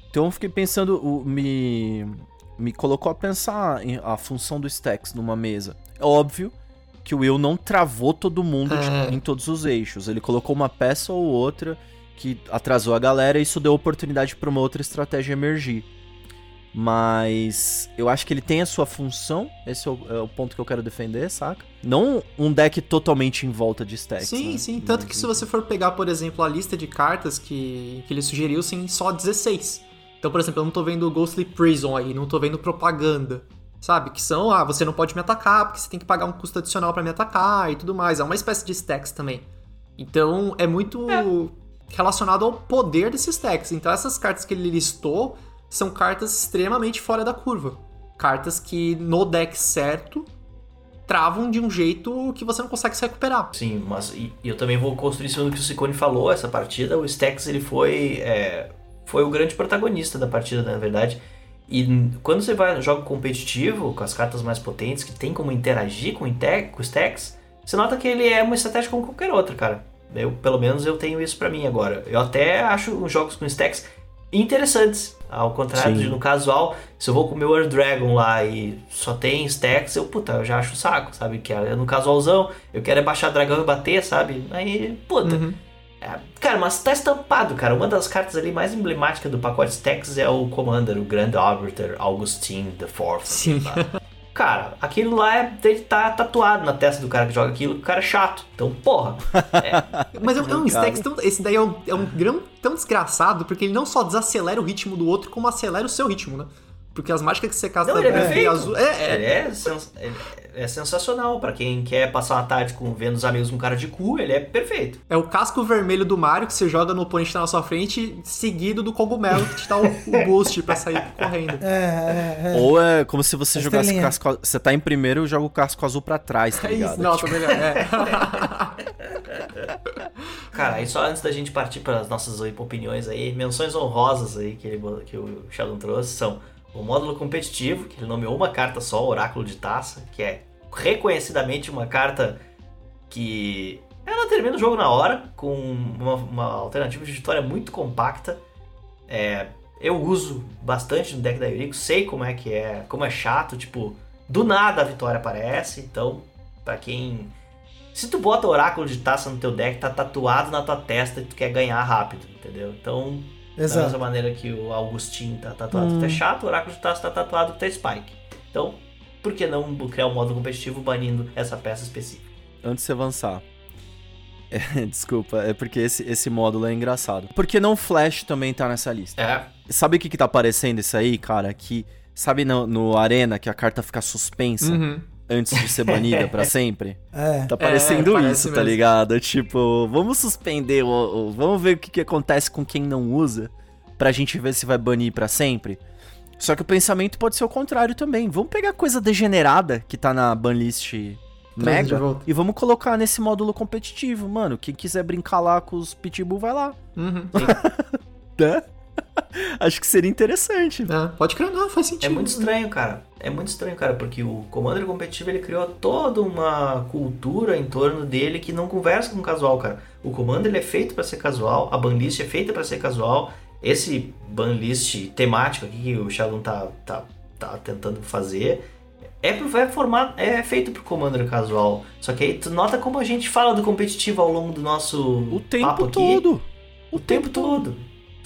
Então eu fiquei pensando, o- me, me colocou a pensar em a função do stacks numa mesa. É óbvio que o Will não travou todo mundo de- É. em todos os eixos. Ele colocou uma peça ou outra que atrasou a galera e isso deu oportunidade para uma outra estratégia emergir. Mas eu acho que ele tem a sua função, esse é o, é o ponto que eu quero defender, saca? Não um deck totalmente em volta de stacks. Sim, né? sim. Tanto que se você for pegar, por exemplo, a lista de cartas que, que ele sugeriu, sim, só 16. Então, por exemplo, eu não tô vendo Ghostly Prison aí, não tô vendo propaganda. Sabe? Que são, ah, você não pode me atacar porque você tem que pagar um custo adicional pra me atacar e tudo mais. É uma espécie de stacks também. Então, é muito relacionado ao poder desses stacks. Então, essas cartas que ele listou são cartas extremamente fora da curva. Cartas que no deck certo travam de um jeito que você não consegue se recuperar. Sim, mas e, eu também vou construir do que o Ciccone falou, essa partida, o Stax ele foi, é, foi o grande protagonista da partida, na verdade. E quando você vai joga competitivo, com as cartas mais potentes, que tem como interagir com o, inte- com o Stax, você nota que ele é uma estratégia como qualquer outra, cara. Eu, pelo menos eu tenho isso pra mim agora. Eu até acho os jogos com Stacks interessantes. Ao contrário de no casual, se eu vou com o meu Earth Dragon lá e só tem stacks, eu, puta, eu já acho o saco, sabe? Que é no casualzão, eu quero é baixar dragão e bater, sabe? Aí, puta. Uhum. É, cara, mas tá estampado, cara. Uma das cartas ali mais emblemáticas do pacote stacks é o Commander, o Grand Arbiter Augustine the Fourth. Sim. Cara, aquilo lá é, ele tá tatuado na testa do cara que joga aquilo, o cara é chato. Então, porra. *laughs* Mas é, um- é um Cara. stacks tão. Esse daí é um, é um grão tão desgraçado, porque ele não só desacelera o ritmo do outro, como acelera o seu ritmo, né? Porque as mágicas que você casta Não, ele é e perfeito. azul. É, Ele é. é, sens- ele é sensacional. Pra quem quer passar uma tarde com vendo os amigos com cara de cu, ele é perfeito. É o casco vermelho do Mario que você joga no oponente que tá na sua frente, seguido do cogumelo que te dá o, o boost pra sair correndo. É, é, é. Ou é como se você jogasse estrelinha. casco. Você tá em primeiro e joga o casco azul pra trás, tá É ligado? isso, não, Tipo, melhor. É. *laughs* Cara, aí só antes da gente partir para as nossas opiniões aí, menções honrosas aí que, ele, que o Sheldon trouxe são o módulo competitivo, que ele nomeou uma carta só, Oráculo de Taça, que é reconhecidamente uma carta que ela termina o jogo na hora, com uma, uma alternativa de vitória muito compacta. É, eu uso bastante no deck da Eurico, sei como é que é, como é chato, tipo, do nada a vitória aparece, então, pra quem se tu bota oráculo de taça no teu deck, tá tatuado na tua testa e tu quer ganhar rápido, entendeu? Então, da mesma Exato. maneira que o Augustin tá tatuado que é Hum. chato, o oráculo de taça tá tatuado que é Spike. Então, por que não criar um modo competitivo banindo essa peça específica? Antes de você avançar. *laughs* É, desculpa, é porque esse, esse módulo é engraçado. Porque não Flash também tá nessa lista. É, Sabe o que que tá aparecendo isso aí, cara? Que. Sabe no, no Arena que a carta fica suspensa Uhum. Antes de ser banida pra *laughs* sempre? É. Tá parecendo parece isso, tá mesmo. ligado? Tipo, vamos suspender, o, vamos ver o que, que acontece com quem não usa, pra gente ver se vai banir pra sempre. Só que o pensamento pode ser o contrário também. Vamos pegar coisa degenerada que tá na banlist Mega e vamos colocar nesse módulo competitivo, mano. Quem quiser brincar lá com os Pitbull, vai lá. Uhum. *laughs* Né? *laughs* Acho que seria interessante. É, pode crer, não, faz sentido. é muito estranho, cara. É muito estranho, cara, porque o Commander competitivo ele criou toda uma cultura em torno dele que não conversa com o casual, cara. O Commander ele é feito pra ser casual, a banlist é feita pra ser casual. Esse banlist temático aqui que o Sheldon tá, tá, tá tentando fazer é, pro- é, formar, é feito pro Commander casual. Só que aí tu nota como a gente fala do competitivo ao longo do nosso O tempo papo aqui. todo. O tempo todo.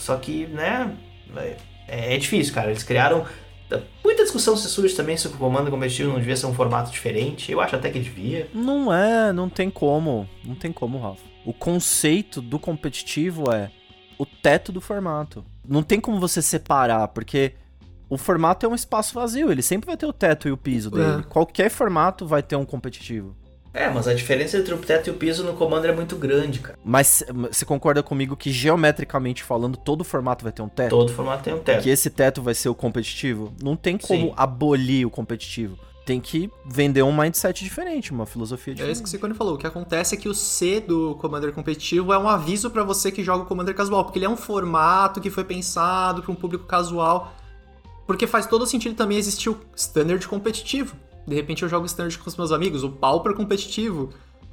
Só que, né, é, é difícil, cara. Eles criaram. Muita discussão se surge também sobre o comando competitivo não devia ser um formato diferente. Eu acho até que devia. Não é, não tem como. Não tem como, Rafa. O conceito do competitivo é o teto do formato. Não tem como você separar, porque o formato é um espaço vazio, ele sempre vai ter o teto e o piso dele. É. Qualquer formato vai ter um competitivo. É, mas a diferença entre o teto e o piso no Commander é muito grande, cara. Mas você concorda comigo que geometricamente falando, todo formato vai ter um teto? Todo formato tem um teto. Que esse teto vai ser o competitivo? Não tem como Sim. abolir o competitivo. tem que vender um mindset diferente, uma filosofia É diferente. isso que o Sicone falou. O que acontece é que o C do Commander competitivo é um aviso pra você que joga o Commander casual, porque ele é um formato que foi pensado pra um público casual. Porque faz todo sentido também existir o Standard competitivo. De repente eu jogo Standard com os meus amigos, o Pauper competitivo,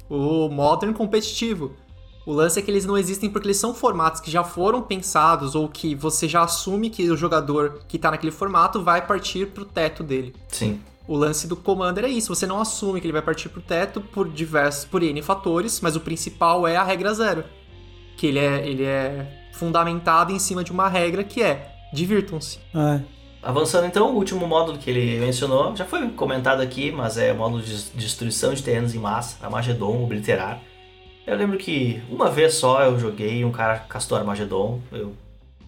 o Modern competitivo. O lance é que eles não existem porque eles são formatos que já foram pensados ou que você já assume que o jogador que tá naquele formato vai partir pro teto dele. Sim. O lance do Commander é isso, você não assume que ele vai partir pro teto por diversos, por N fatores, mas o principal é a regra zero. Que ele é, ele é fundamentado em cima de uma regra que é divirtam-se. É. Avançando então, o último módulo que ele mencionou, já foi comentado aqui, mas é o módulo de destruição de terrenos em massa, Armagedon, obliterar. Eu lembro que uma vez só eu joguei, um cara castou Armagedon, eu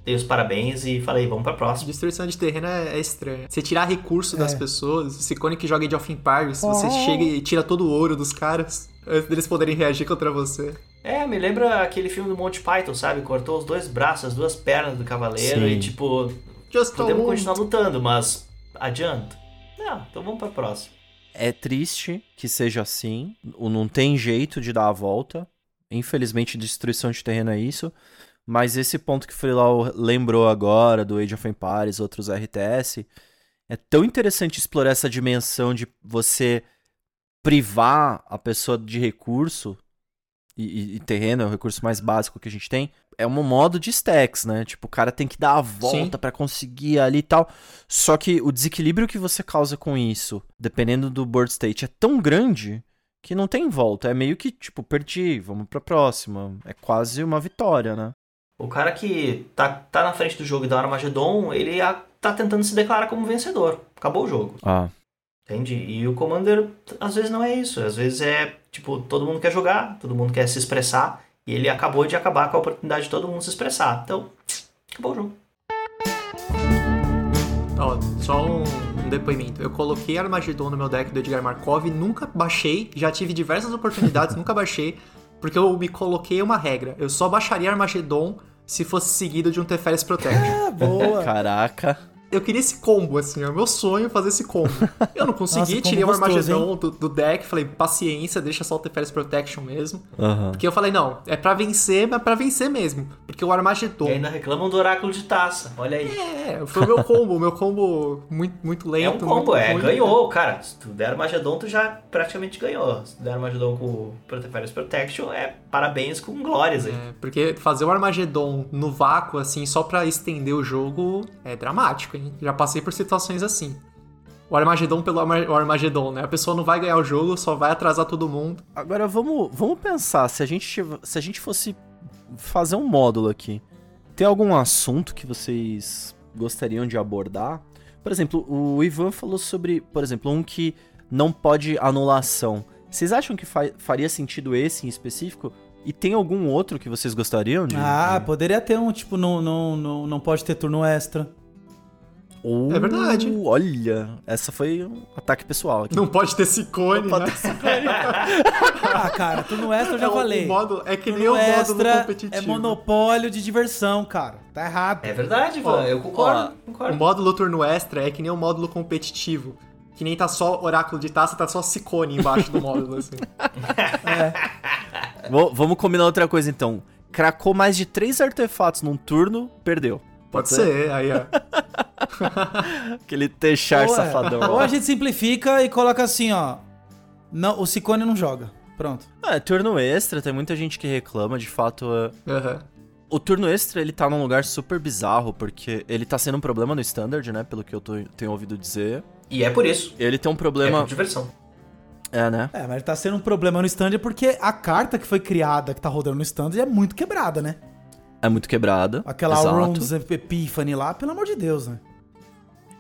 dei os parabéns e falei, vamos pra próxima. Destruição de terreno é, é estranha. Você tirar recurso das É. pessoas, o Cicone que joga Age of Empires, você chega e tira todo o ouro dos caras antes deles poderem reagir contra você. É, me lembra aquele filme do Monty Python, sabe? Cortou os dois braços, as duas pernas do cavaleiro Sim. e tipo, Just podemos continuar lutando, mas adianta. Não, então vamos pra próxima. É triste que seja assim, o- não tem jeito de dar a volta. Infelizmente, destruição de terreno é isso. Mas esse ponto que o Freelau lembrou agora, do Age of Empires, outros RTS, é tão interessante explorar essa dimensão de você privar a pessoa de recurso, e, e- e terreno é o recurso mais básico que a gente tem, é um modo de stacks, né? Tipo, o cara tem que dar a volta pra conseguir ali e tal. Só que o desequilíbrio que você causa com isso, dependendo do board state, é tão grande que não tem volta. É meio que, tipo, perdi, vamos pra próxima. É quase uma vitória, né? O cara que tá, tá na frente do jogo e dá Armagedon, ele tá tentando se declarar como vencedor. Acabou o jogo. Ah. Entende? E o Commander, às vezes não é isso. Às vezes é, tipo, todo mundo quer jogar, todo mundo quer se expressar, e ele acabou de acabar com a oportunidade de todo mundo se expressar. Então, acabou o jogo. Ó, só um, um depoimento. Eu coloquei Armagedon no meu deck do Edgar Markov, nunca baixei, já tive diversas oportunidades, *laughs* nunca baixei, porque eu me coloquei uma regra. Eu só baixaria Armagedon se fosse seguido de um Teferis Protection. Ah, *laughs* boa. Caraca. Eu queria esse combo, assim, é o meu sonho fazer esse combo. Eu não *laughs* consegui, Nossa, tirei o Armagedon do, do deck, falei, paciência, deixa só o Teferis Protection mesmo. Aham. Porque eu falei, não, é pra vencer, mas pra vencer mesmo. Porque o Armagedon. E ainda reclamam do oráculo de taça. Olha aí. É, foi o meu combo, o meu combo muito, muito lento. É um combo, muito é, ruim. ganhou, cara. Se tu der Armagedon, tu já praticamente ganhou. Se tu der Armagedon com o Proteferes Protection, é parabéns com glórias aí. É, porque fazer o Armagedon no vácuo, assim, só pra estender o jogo, é dramático, hein? Já passei por situações assim. O Armagedon pelo Armagedon, né? A pessoa não vai ganhar o jogo, só vai atrasar todo mundo. Agora vamos, vamos pensar, se a, gente, se a gente fosse fazer um módulo aqui, tem algum assunto que vocês gostariam de abordar? Por exemplo, o Ivan falou sobre, por exemplo, um que não pode anulação. Vocês acham que fa- faria sentido esse em específico? E tem algum outro que vocês gostariam de? Ah, de... poderia ter um, tipo, não, não, não, não pode ter turno extra. Oh, É verdade. Olha, essa foi um ataque pessoal aqui. Não pode ter Cicone, Pode né? *laughs* Ah, cara, turno extra eu já É, o- falei. O módulo, é que nem Turno o módulo extra competitivo. é monopólio de diversão, cara. Tá errado. É verdade, Ivan. eu concordo. O concordo. módulo turno extra é que nem o módulo competitivo. Que nem tá só oráculo de taça, tá só Cicone embaixo do módulo, assim. *laughs* Vo- vamos combinar outra coisa então. Cracou mais de três artefatos num turno, perdeu. Pode ser, aí, ó. *laughs* Aquele Techar Ou é- safadão. Ou a gente simplifica e coloca assim, ó. Não, o Cicone não joga. Pronto. Ah, é turno extra, tem muita gente que reclama, de fato. é- Aham. O turno extra, ele tá num lugar super bizarro, porque ele tá sendo um problema no Standard, né? Pelo que eu tô- tenho ouvido dizer. E é por isso. Ele tem um É problema. por diversão. É, né? É, mas tá sendo um problema no stand porque a carta que foi criada, que tá rodando no stand, é muito quebrada, né? É muito quebrada. Aquela. Rounds Epiphany lá, pelo amor de Deus, né?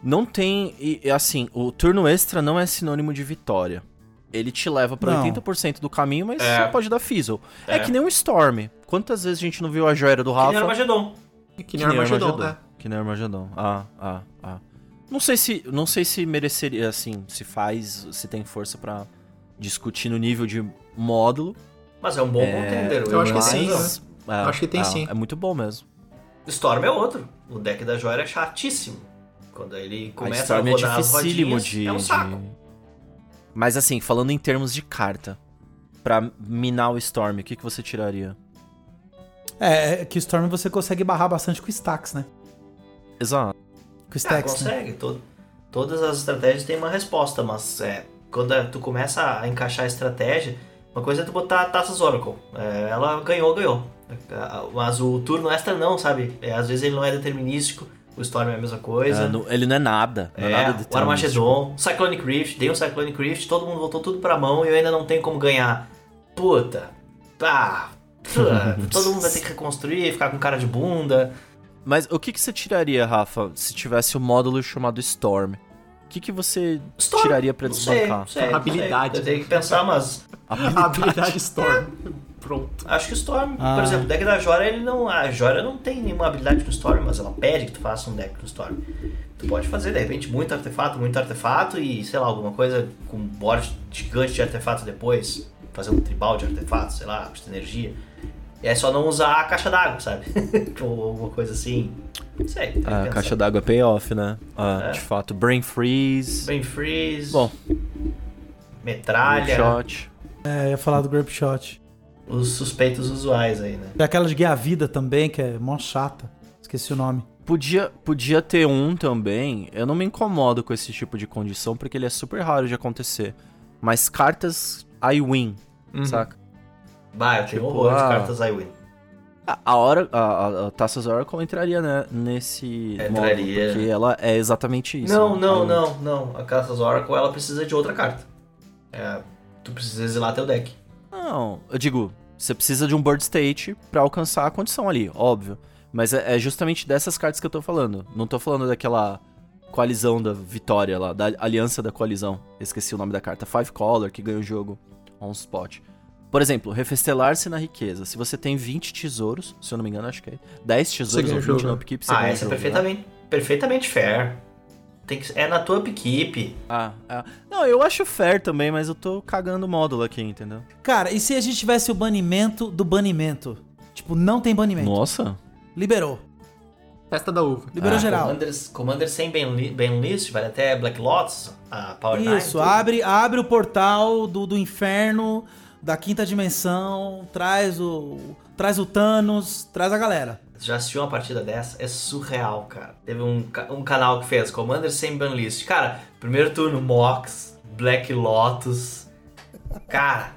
Não tem. E, assim, o turno extra não é sinônimo de vitória. Ele te leva pra Não. 80% do caminho, mas É. pode dar fizzle. É. É. que nem um Storm. Quantas vezes a gente não viu a joia do Que Rafa? nem Armagedon. Que nem Armagedon, né? Que nem Armagedon. Ah, ah, ah. Não sei se, não sei se mereceria, assim, se faz, se tem força pra discutir no nível de módulo. Mas é um bom contender. eu acho que sim, é, Acho que tem é, sim. É muito bom mesmo. Storm é outro. O deck da Joia é chatíssimo. Quando ele A começa a, Storm é rodar as dificílimo rodinhas, de, é um saco. de- Mas assim, falando em termos de carta, pra minar o Storm, o que, que você tiraria? É, é que o Storm você consegue barrar bastante com stacks, né? Exato. Com Ah, stacks. né? consegue. To- todas as estratégias têm uma resposta, mas é, quando tu começa a encaixar a estratégia, uma coisa é tu botar taças Oracle. É, ela ganhou, ganhou. É, Mas o turno extra não, sabe? É, às vezes ele não é determinístico, o Storm é a mesma coisa. É, não- ele não é nada. Não é, É, nada o. Armageddon, Cyclonic Rift, dei um Cyclonic Rift, todo mundo voltou tudo pra mão e eu ainda não tenho como ganhar. Puta, ah, *laughs* todo mundo vai ter que reconstruir, ficar com cara de bunda. Mas o que, que você tiraria, Rafa, se tivesse o módulo chamado Storm? O que, que você Storm, tiraria pra não sei, desbancar? não sei, não Habilidade. sei. Eu tenho que pensar, mas A *laughs* habilidade Storm. *laughs* Pronto. acho que o Storm, Ah. por exemplo, o deck da Jora, ele não. A Jora não tem nenhuma habilidade com o Storm, mas ela pede que tu faça um deck com o Storm. Tu pode fazer, de repente, muito artefato, muito artefato e, sei lá, alguma coisa com board gigante de artefato depois. Fazer um tribal de artefatos, sei lá, custa energia. E é só não usar a caixa d'água, sabe? *laughs* Ou alguma coisa assim. Não sei. tem que Ah, a caixa d'água é payoff, né? Ah, É. De fato. Brain Freeze. Brain Freeze, Bom, metralha, Shot. É, ia falar do Grape Shot. Os suspeitos usuais aí, né? Tem aquela de guia vida também, que é mó chata. Esqueci o nome. Podia, podia ter um também. Eu não me incomodo com esse tipo de condição, porque ele é super raro de acontecer. Mas cartas I win, saca? Bah, eu tenho Tipo, horror de ah, cartas I Win. A, a hora, a, a, a Taças Oracle entraria né, nesse Entraria. módulo, porque ela é exatamente isso. Não, né? não, não, não. A Caças Oracle, ela precisa de outra carta. É, tu precisa exilar teu deck. Não, eu digo, você precisa de um Bird State pra alcançar a condição ali, óbvio. Mas é, é justamente dessas cartas que eu tô falando. Não tô falando daquela coalizão da vitória lá, da aliança da coalizão. Esqueci o nome da carta. Five Color, que ganha o jogo on spot. Por exemplo, refestelar-se na riqueza. Se você tem 20 tesouros, se eu não me engano, acho que é 10 tesouros ou o 20 jogo. no upkeep, você ah, ganha o essa é jogo, né? perfeitamente, perfeitamente fair. Tem que, é na tua upkeep. Ah, ah. Não, eu acho fair também, mas eu tô cagando o módulo aqui, entendeu? Cara, e se a gente tivesse o banimento do banimento? Tipo, não tem banimento. Nossa. Liberou. Festa da uva. Liberou Ah, geral. Commanders, Commander sem ban, ban list, vale até Black Lotus, a Power Isso, abre, abre o portal do, do inferno, da quinta dimensão, traz o. Traz o Thanos, traz a galera. Já assistiu uma partida dessa? É surreal, cara. Teve um, um canal que fez Commander sem ban list. Cara, primeiro turno Mox, Black Lotus. Cara.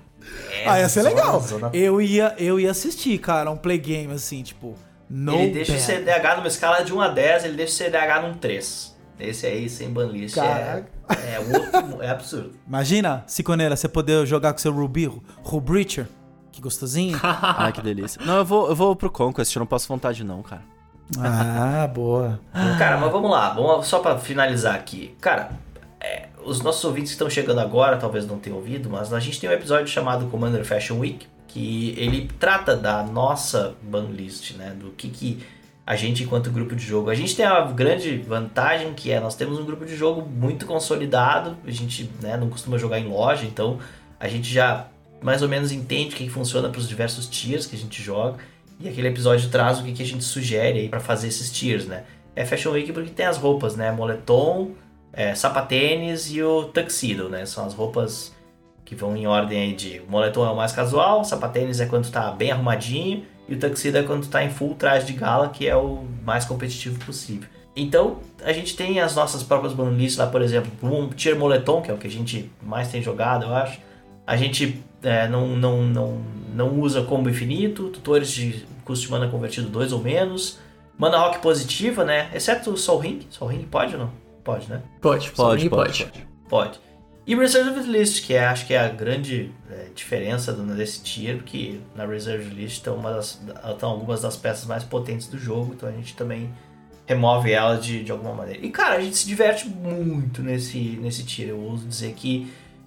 É ah, ia ser zona, legal. zona Eu ia, eu ia assistir, cara, um play game assim, tipo. No ele deixa o ban. CDH numa escala de 1 a 10, ele deixa o CDH num 3. Esse aí, sem banlist, é, Caraca. é, outro, é absurdo. Imagina, Ciconeira, você poder jogar com seu Ruby, Rubricher. Que gostosinho. *laughs* Ai, que delícia. Não, eu vou, eu vou pro Conquest, eu não passo vontade não, cara. ah, *laughs* boa. Cara, mas vamos lá, vamos só pra finalizar aqui. Cara, é, os nossos ouvintes que estão chegando agora talvez não tenham ouvido, mas a gente tem um episódio chamado Commander Fashion Week, que ele trata da nossa banlist, né? Do que, que a gente, enquanto grupo de jogo. A gente tem a grande vantagem que é nós temos um grupo de jogo muito consolidado, a gente né, não costuma jogar em loja, então a gente já mais ou menos entende o que, funciona para os diversos tiers que a gente joga. E aquele episódio traz o que, a gente sugere aí para fazer esses tiers, né? É Fashion Week porque tem as roupas, né? Moletom, é, sapatênis e o tuxedo, né? São as roupas que vão em ordem aí de... Moletom é o mais casual, sapatênis é quando tá bem arrumadinho e o tuxedo é quando tá em full traje de gala, que é o mais competitivo possível. Então, a gente tem as nossas próprias banlists lá, por exemplo, um tier moletom, que é o que a gente mais tem jogado, eu acho. A gente é, não, não, não, não usa combo infinito, tutores de custo de mana convertido 2 ou menos. Mana rock positiva, né? Exceto o Soul Ring. Soul Ring pode ou não? Pode, né? Pode, Pode, sim, pode, Pode. E Reserved List, que é, acho que é a grande é, diferença do- desse tier, porque na Reserved List estão, uma das, estão algumas das peças mais potentes do jogo, então a gente também remove ela de, de alguma maneira. E cara, a gente se diverte muito nesse, nesse tier. Eu ouso dizer que,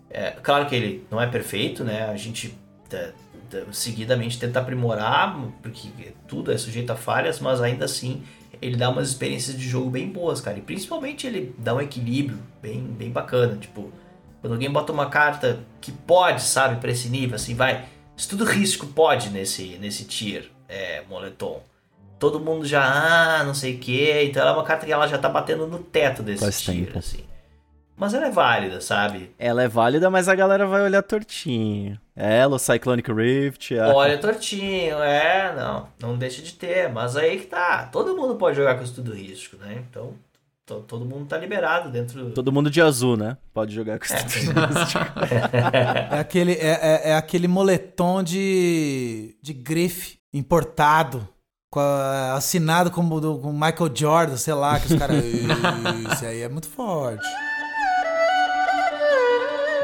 é, claro que ele não é perfeito, né? A gente é, é, seguidamente tenta aprimorar, porque tudo é sujeito a falhas, mas ainda assim ele dá umas experiências de jogo bem boas, cara. E principalmente ele dá um equilíbrio bem, bem bacana. Tipo, quando alguém bota uma carta que pode, sabe, pra esse nível, assim, vai. Estudo risco pode nesse, nesse tier, é, moletom. Todo mundo já, ah, não sei o que. Então ela é uma carta que ela já tá batendo no teto desse Faz tier, tempo. assim. Mas ela é válida, sabe? Ela é válida, mas a galera vai olhar tortinho. Ela, o Cyclonic Rift. A... Olha tortinho, é, não, não deixa de ter, mas aí que tá, todo mundo pode jogar com estudo risco, né? Então, to- todo mundo tá liberado dentro... Todo mundo de azul, né? Pode jogar com É, isso. *laughs* É aquele, é, é- é aquele moletom de, de grife importado. com a- assinado como do com Michael Jordan, sei lá, que os caras. *laughs* Isso aí é muito forte.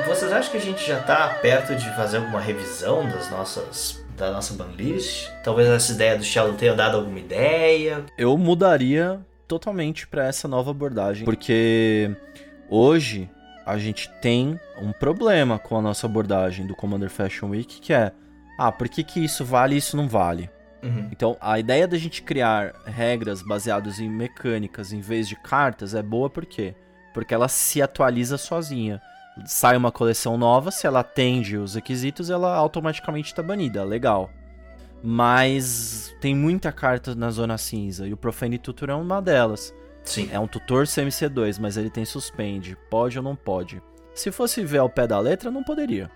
Vocês acham que a gente já tá perto de fazer alguma revisão das nossas da nossa banlist? Talvez essa ideia do Sheldon tenha dado alguma ideia. Eu mudaria totalmente pra essa nova abordagem, porque hoje a gente tem um problema com a nossa abordagem do Commander Fashion Week, que é, ah, por que que isso vale e isso não vale? Uhum. Então, a ideia da gente criar regras baseadas em mecânicas em vez de cartas é boa por quê? Porque ela se atualiza sozinha. Sai uma coleção nova, se ela atende os requisitos, ela automaticamente está banida. Legal. Mas tem muita carta na zona cinza e o Profane Tutor é uma delas. Sim. É um tutor CMC2, mas ele tem suspende. Pode ou não pode? Se fosse ver ao pé da letra, não poderia.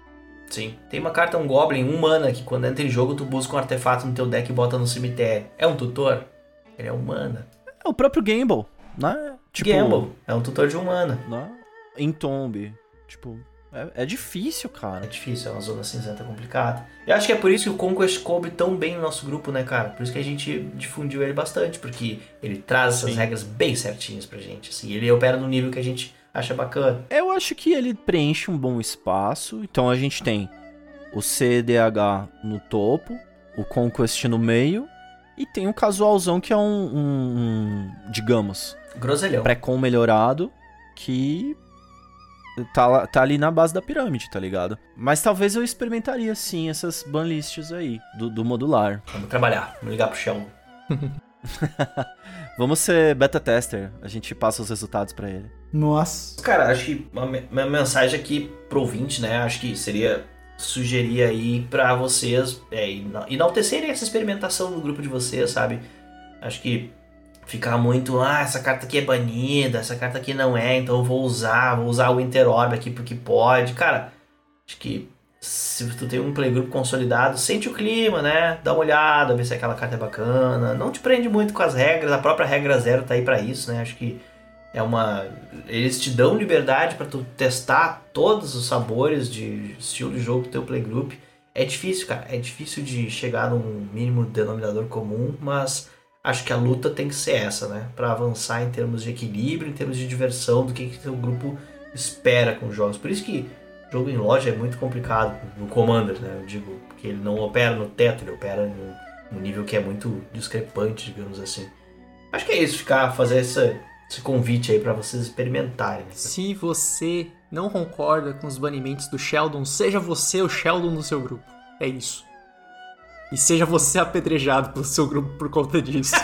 Sim. Tem uma carta, um Goblin, um mana, que quando entra em jogo tu busca um artefato no teu deck e bota no cemitério. É um tutor? Ele é um mana. É o próprio Gamble, né? Tipo, Gamble. É um tutor de um mana. né? Em tombe. Tipo, é, é difícil, É cara. difícil, é uma zona cinzenta complicada. Eu acho que é por isso que o Conquest coube tão bem no nosso grupo, né, cara? Por isso que a gente difundiu ele bastante, porque ele traz essas Sim. regras bem certinhas pra gente, assim. Ele opera no nível que a gente acha bacana. Eu acho que ele preenche um bom espaço. Então a gente tem o CDH no topo, o Conquest no meio, e tem o casualzão que é um, um- um, digamos, Groselhão. pré-com melhorado, que tá, tá ali na base da pirâmide, tá ligado? Mas talvez eu experimentaria sim essas banlists aí, do, do modular. Vamos trabalhar, vamos ligar pro chão. *laughs* Vamos ser beta tester, a gente passa os resultados pra ele. Nossa. Cara, acho que uma, uma mensagem aqui pro ouvinte, né? Acho que seria sugerir aí pra vocês é, ena- enaltecerem essa experimentação no grupo de vocês, sabe? Acho que ficar muito, ah, essa carta aqui é banida, essa carta aqui não é, então eu vou usar, vou usar o Winter Orb aqui porque pode. Cara, acho que se tu tem um playgroup consolidado, sente o clima, né? Dá uma olhada, vê se aquela carta é bacana. Não te prende muito com as regras, a própria regra zero tá aí pra isso, né? Acho que é uma. Eles te dão liberdade para tu testar todos os sabores de estilo de jogo do teu playgroup. É difícil, cara. É difícil de chegar num mínimo denominador comum, mas acho que a luta tem que ser essa, né? Para avançar em termos de equilíbrio, em termos de diversão, do que que teu grupo espera com os jogos. Por isso que jogo em loja é muito complicado no Commander, né? Eu digo, porque ele não opera no teto, ele opera num, num nível que é muito discrepante, digamos assim. Acho que é isso, ficar fazer essa, esse convite aí para vocês experimentarem. né? Se você não concorda com os banimentos do Sheldon, seja você o Sheldon do seu grupo. É isso. E seja você apedrejado pelo seu grupo por conta disso.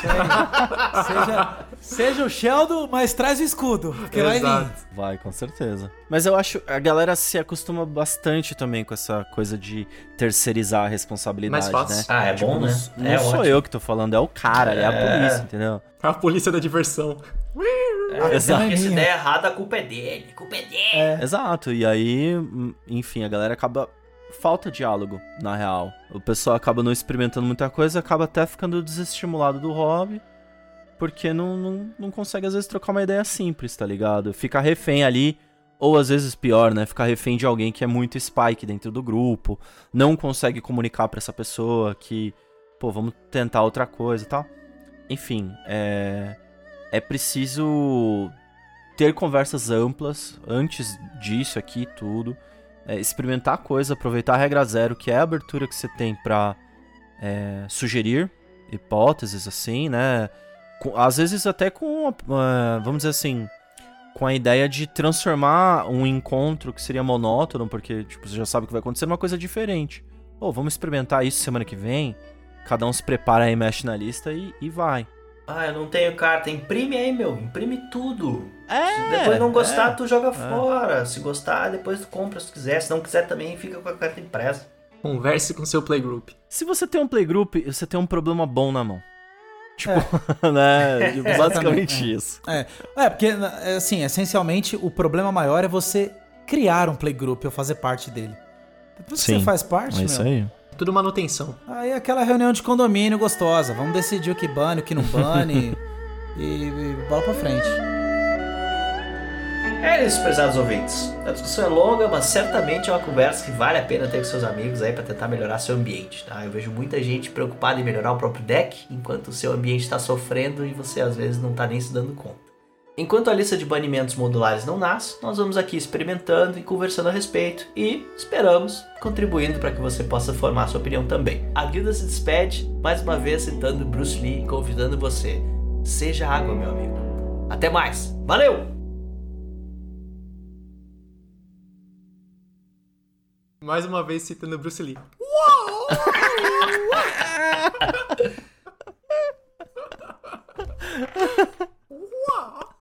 Seja, seja o Sheldon, mas traz o escudo. Porque vai vir. Vai, com certeza. Mas eu acho a galera se acostuma bastante também com essa coisa de terceirizar a responsabilidade, Mais fácil. né? Ah, é bom, né? Não, não é sou ótimo. eu que tô falando, é o cara, é, a É. polícia, entendeu? A polícia da diversão. É, Exato. Porque se der errado, a culpa é dele. A culpa é dele. Exato, e aí, hum, enfim, a galera acaba. Falta diálogo, na real. O pessoal acaba não experimentando muita coisa, acaba até ficando desestimulado do hobby, porque não, não, não consegue, às vezes, trocar uma ideia simples, tá ligado? Fica refém ali, ou às vezes pior, né? Ficar refém de alguém que é muito spike dentro do grupo, não consegue comunicar pra essa pessoa que, pô, vamos tentar outra coisa e tal. Enfim, é. É preciso ter conversas amplas antes disso aqui tudo. É, experimentar coisa, aproveitar a regra zero, que é a abertura que você tem pra é, sugerir hipóteses, assim, né? Com- às vezes até com, ah, vamos dizer assim, com a ideia de transformar um encontro que seria monótono, porque tipo, você já sabe o que vai acontecer, numa coisa diferente. Pô, vamos experimentar isso semana que vem. Cada um se prepara aí, mexe na lista e, e vai. Ah, eu não tenho carta. Imprime aí, meu. Imprime tudo. É, Se depois não gostar, é. tu joga fora. Se gostar, depois tu compra se tu quiser. Se não quiser também, fica com a carta impressa. Converse com seu playgroup. Se você tem um playgroup, você tem um problema bom na mão. Tipo, *laughs* né? *laughs* Tipo, basicamente isso. É, é porque, é, assim, essencialmente, o problema maior é você criar um playgroup ou fazer parte dele. Depois que Sim, você faz parte, É isso meu, aí. Tudo manutenção. aí aquela reunião de condomínio gostosa. Vamos decidir o que bane, o que não bane *laughs* e, e bola pra frente. É isso, prezados ouvintes. A discussão é longa, mas certamente é uma conversa que vale a pena ter com seus amigos aí para tentar melhorar seu ambiente, tá? Eu vejo muita gente preocupada em melhorar o próprio deck, enquanto o seu ambiente está sofrendo e você às vezes não está nem se dando conta. Enquanto a lista de banimentos modulares não nasce, nós vamos aqui experimentando e conversando a respeito e esperamos contribuindo para que você possa formar sua opinião também. A guilda se despede, mais uma vez citando Bruce Lee e convidando você. Seja água, meu amigo. Até mais. Valeu! Mais uma vez citando Bruce Lee. *laughs* *laughs*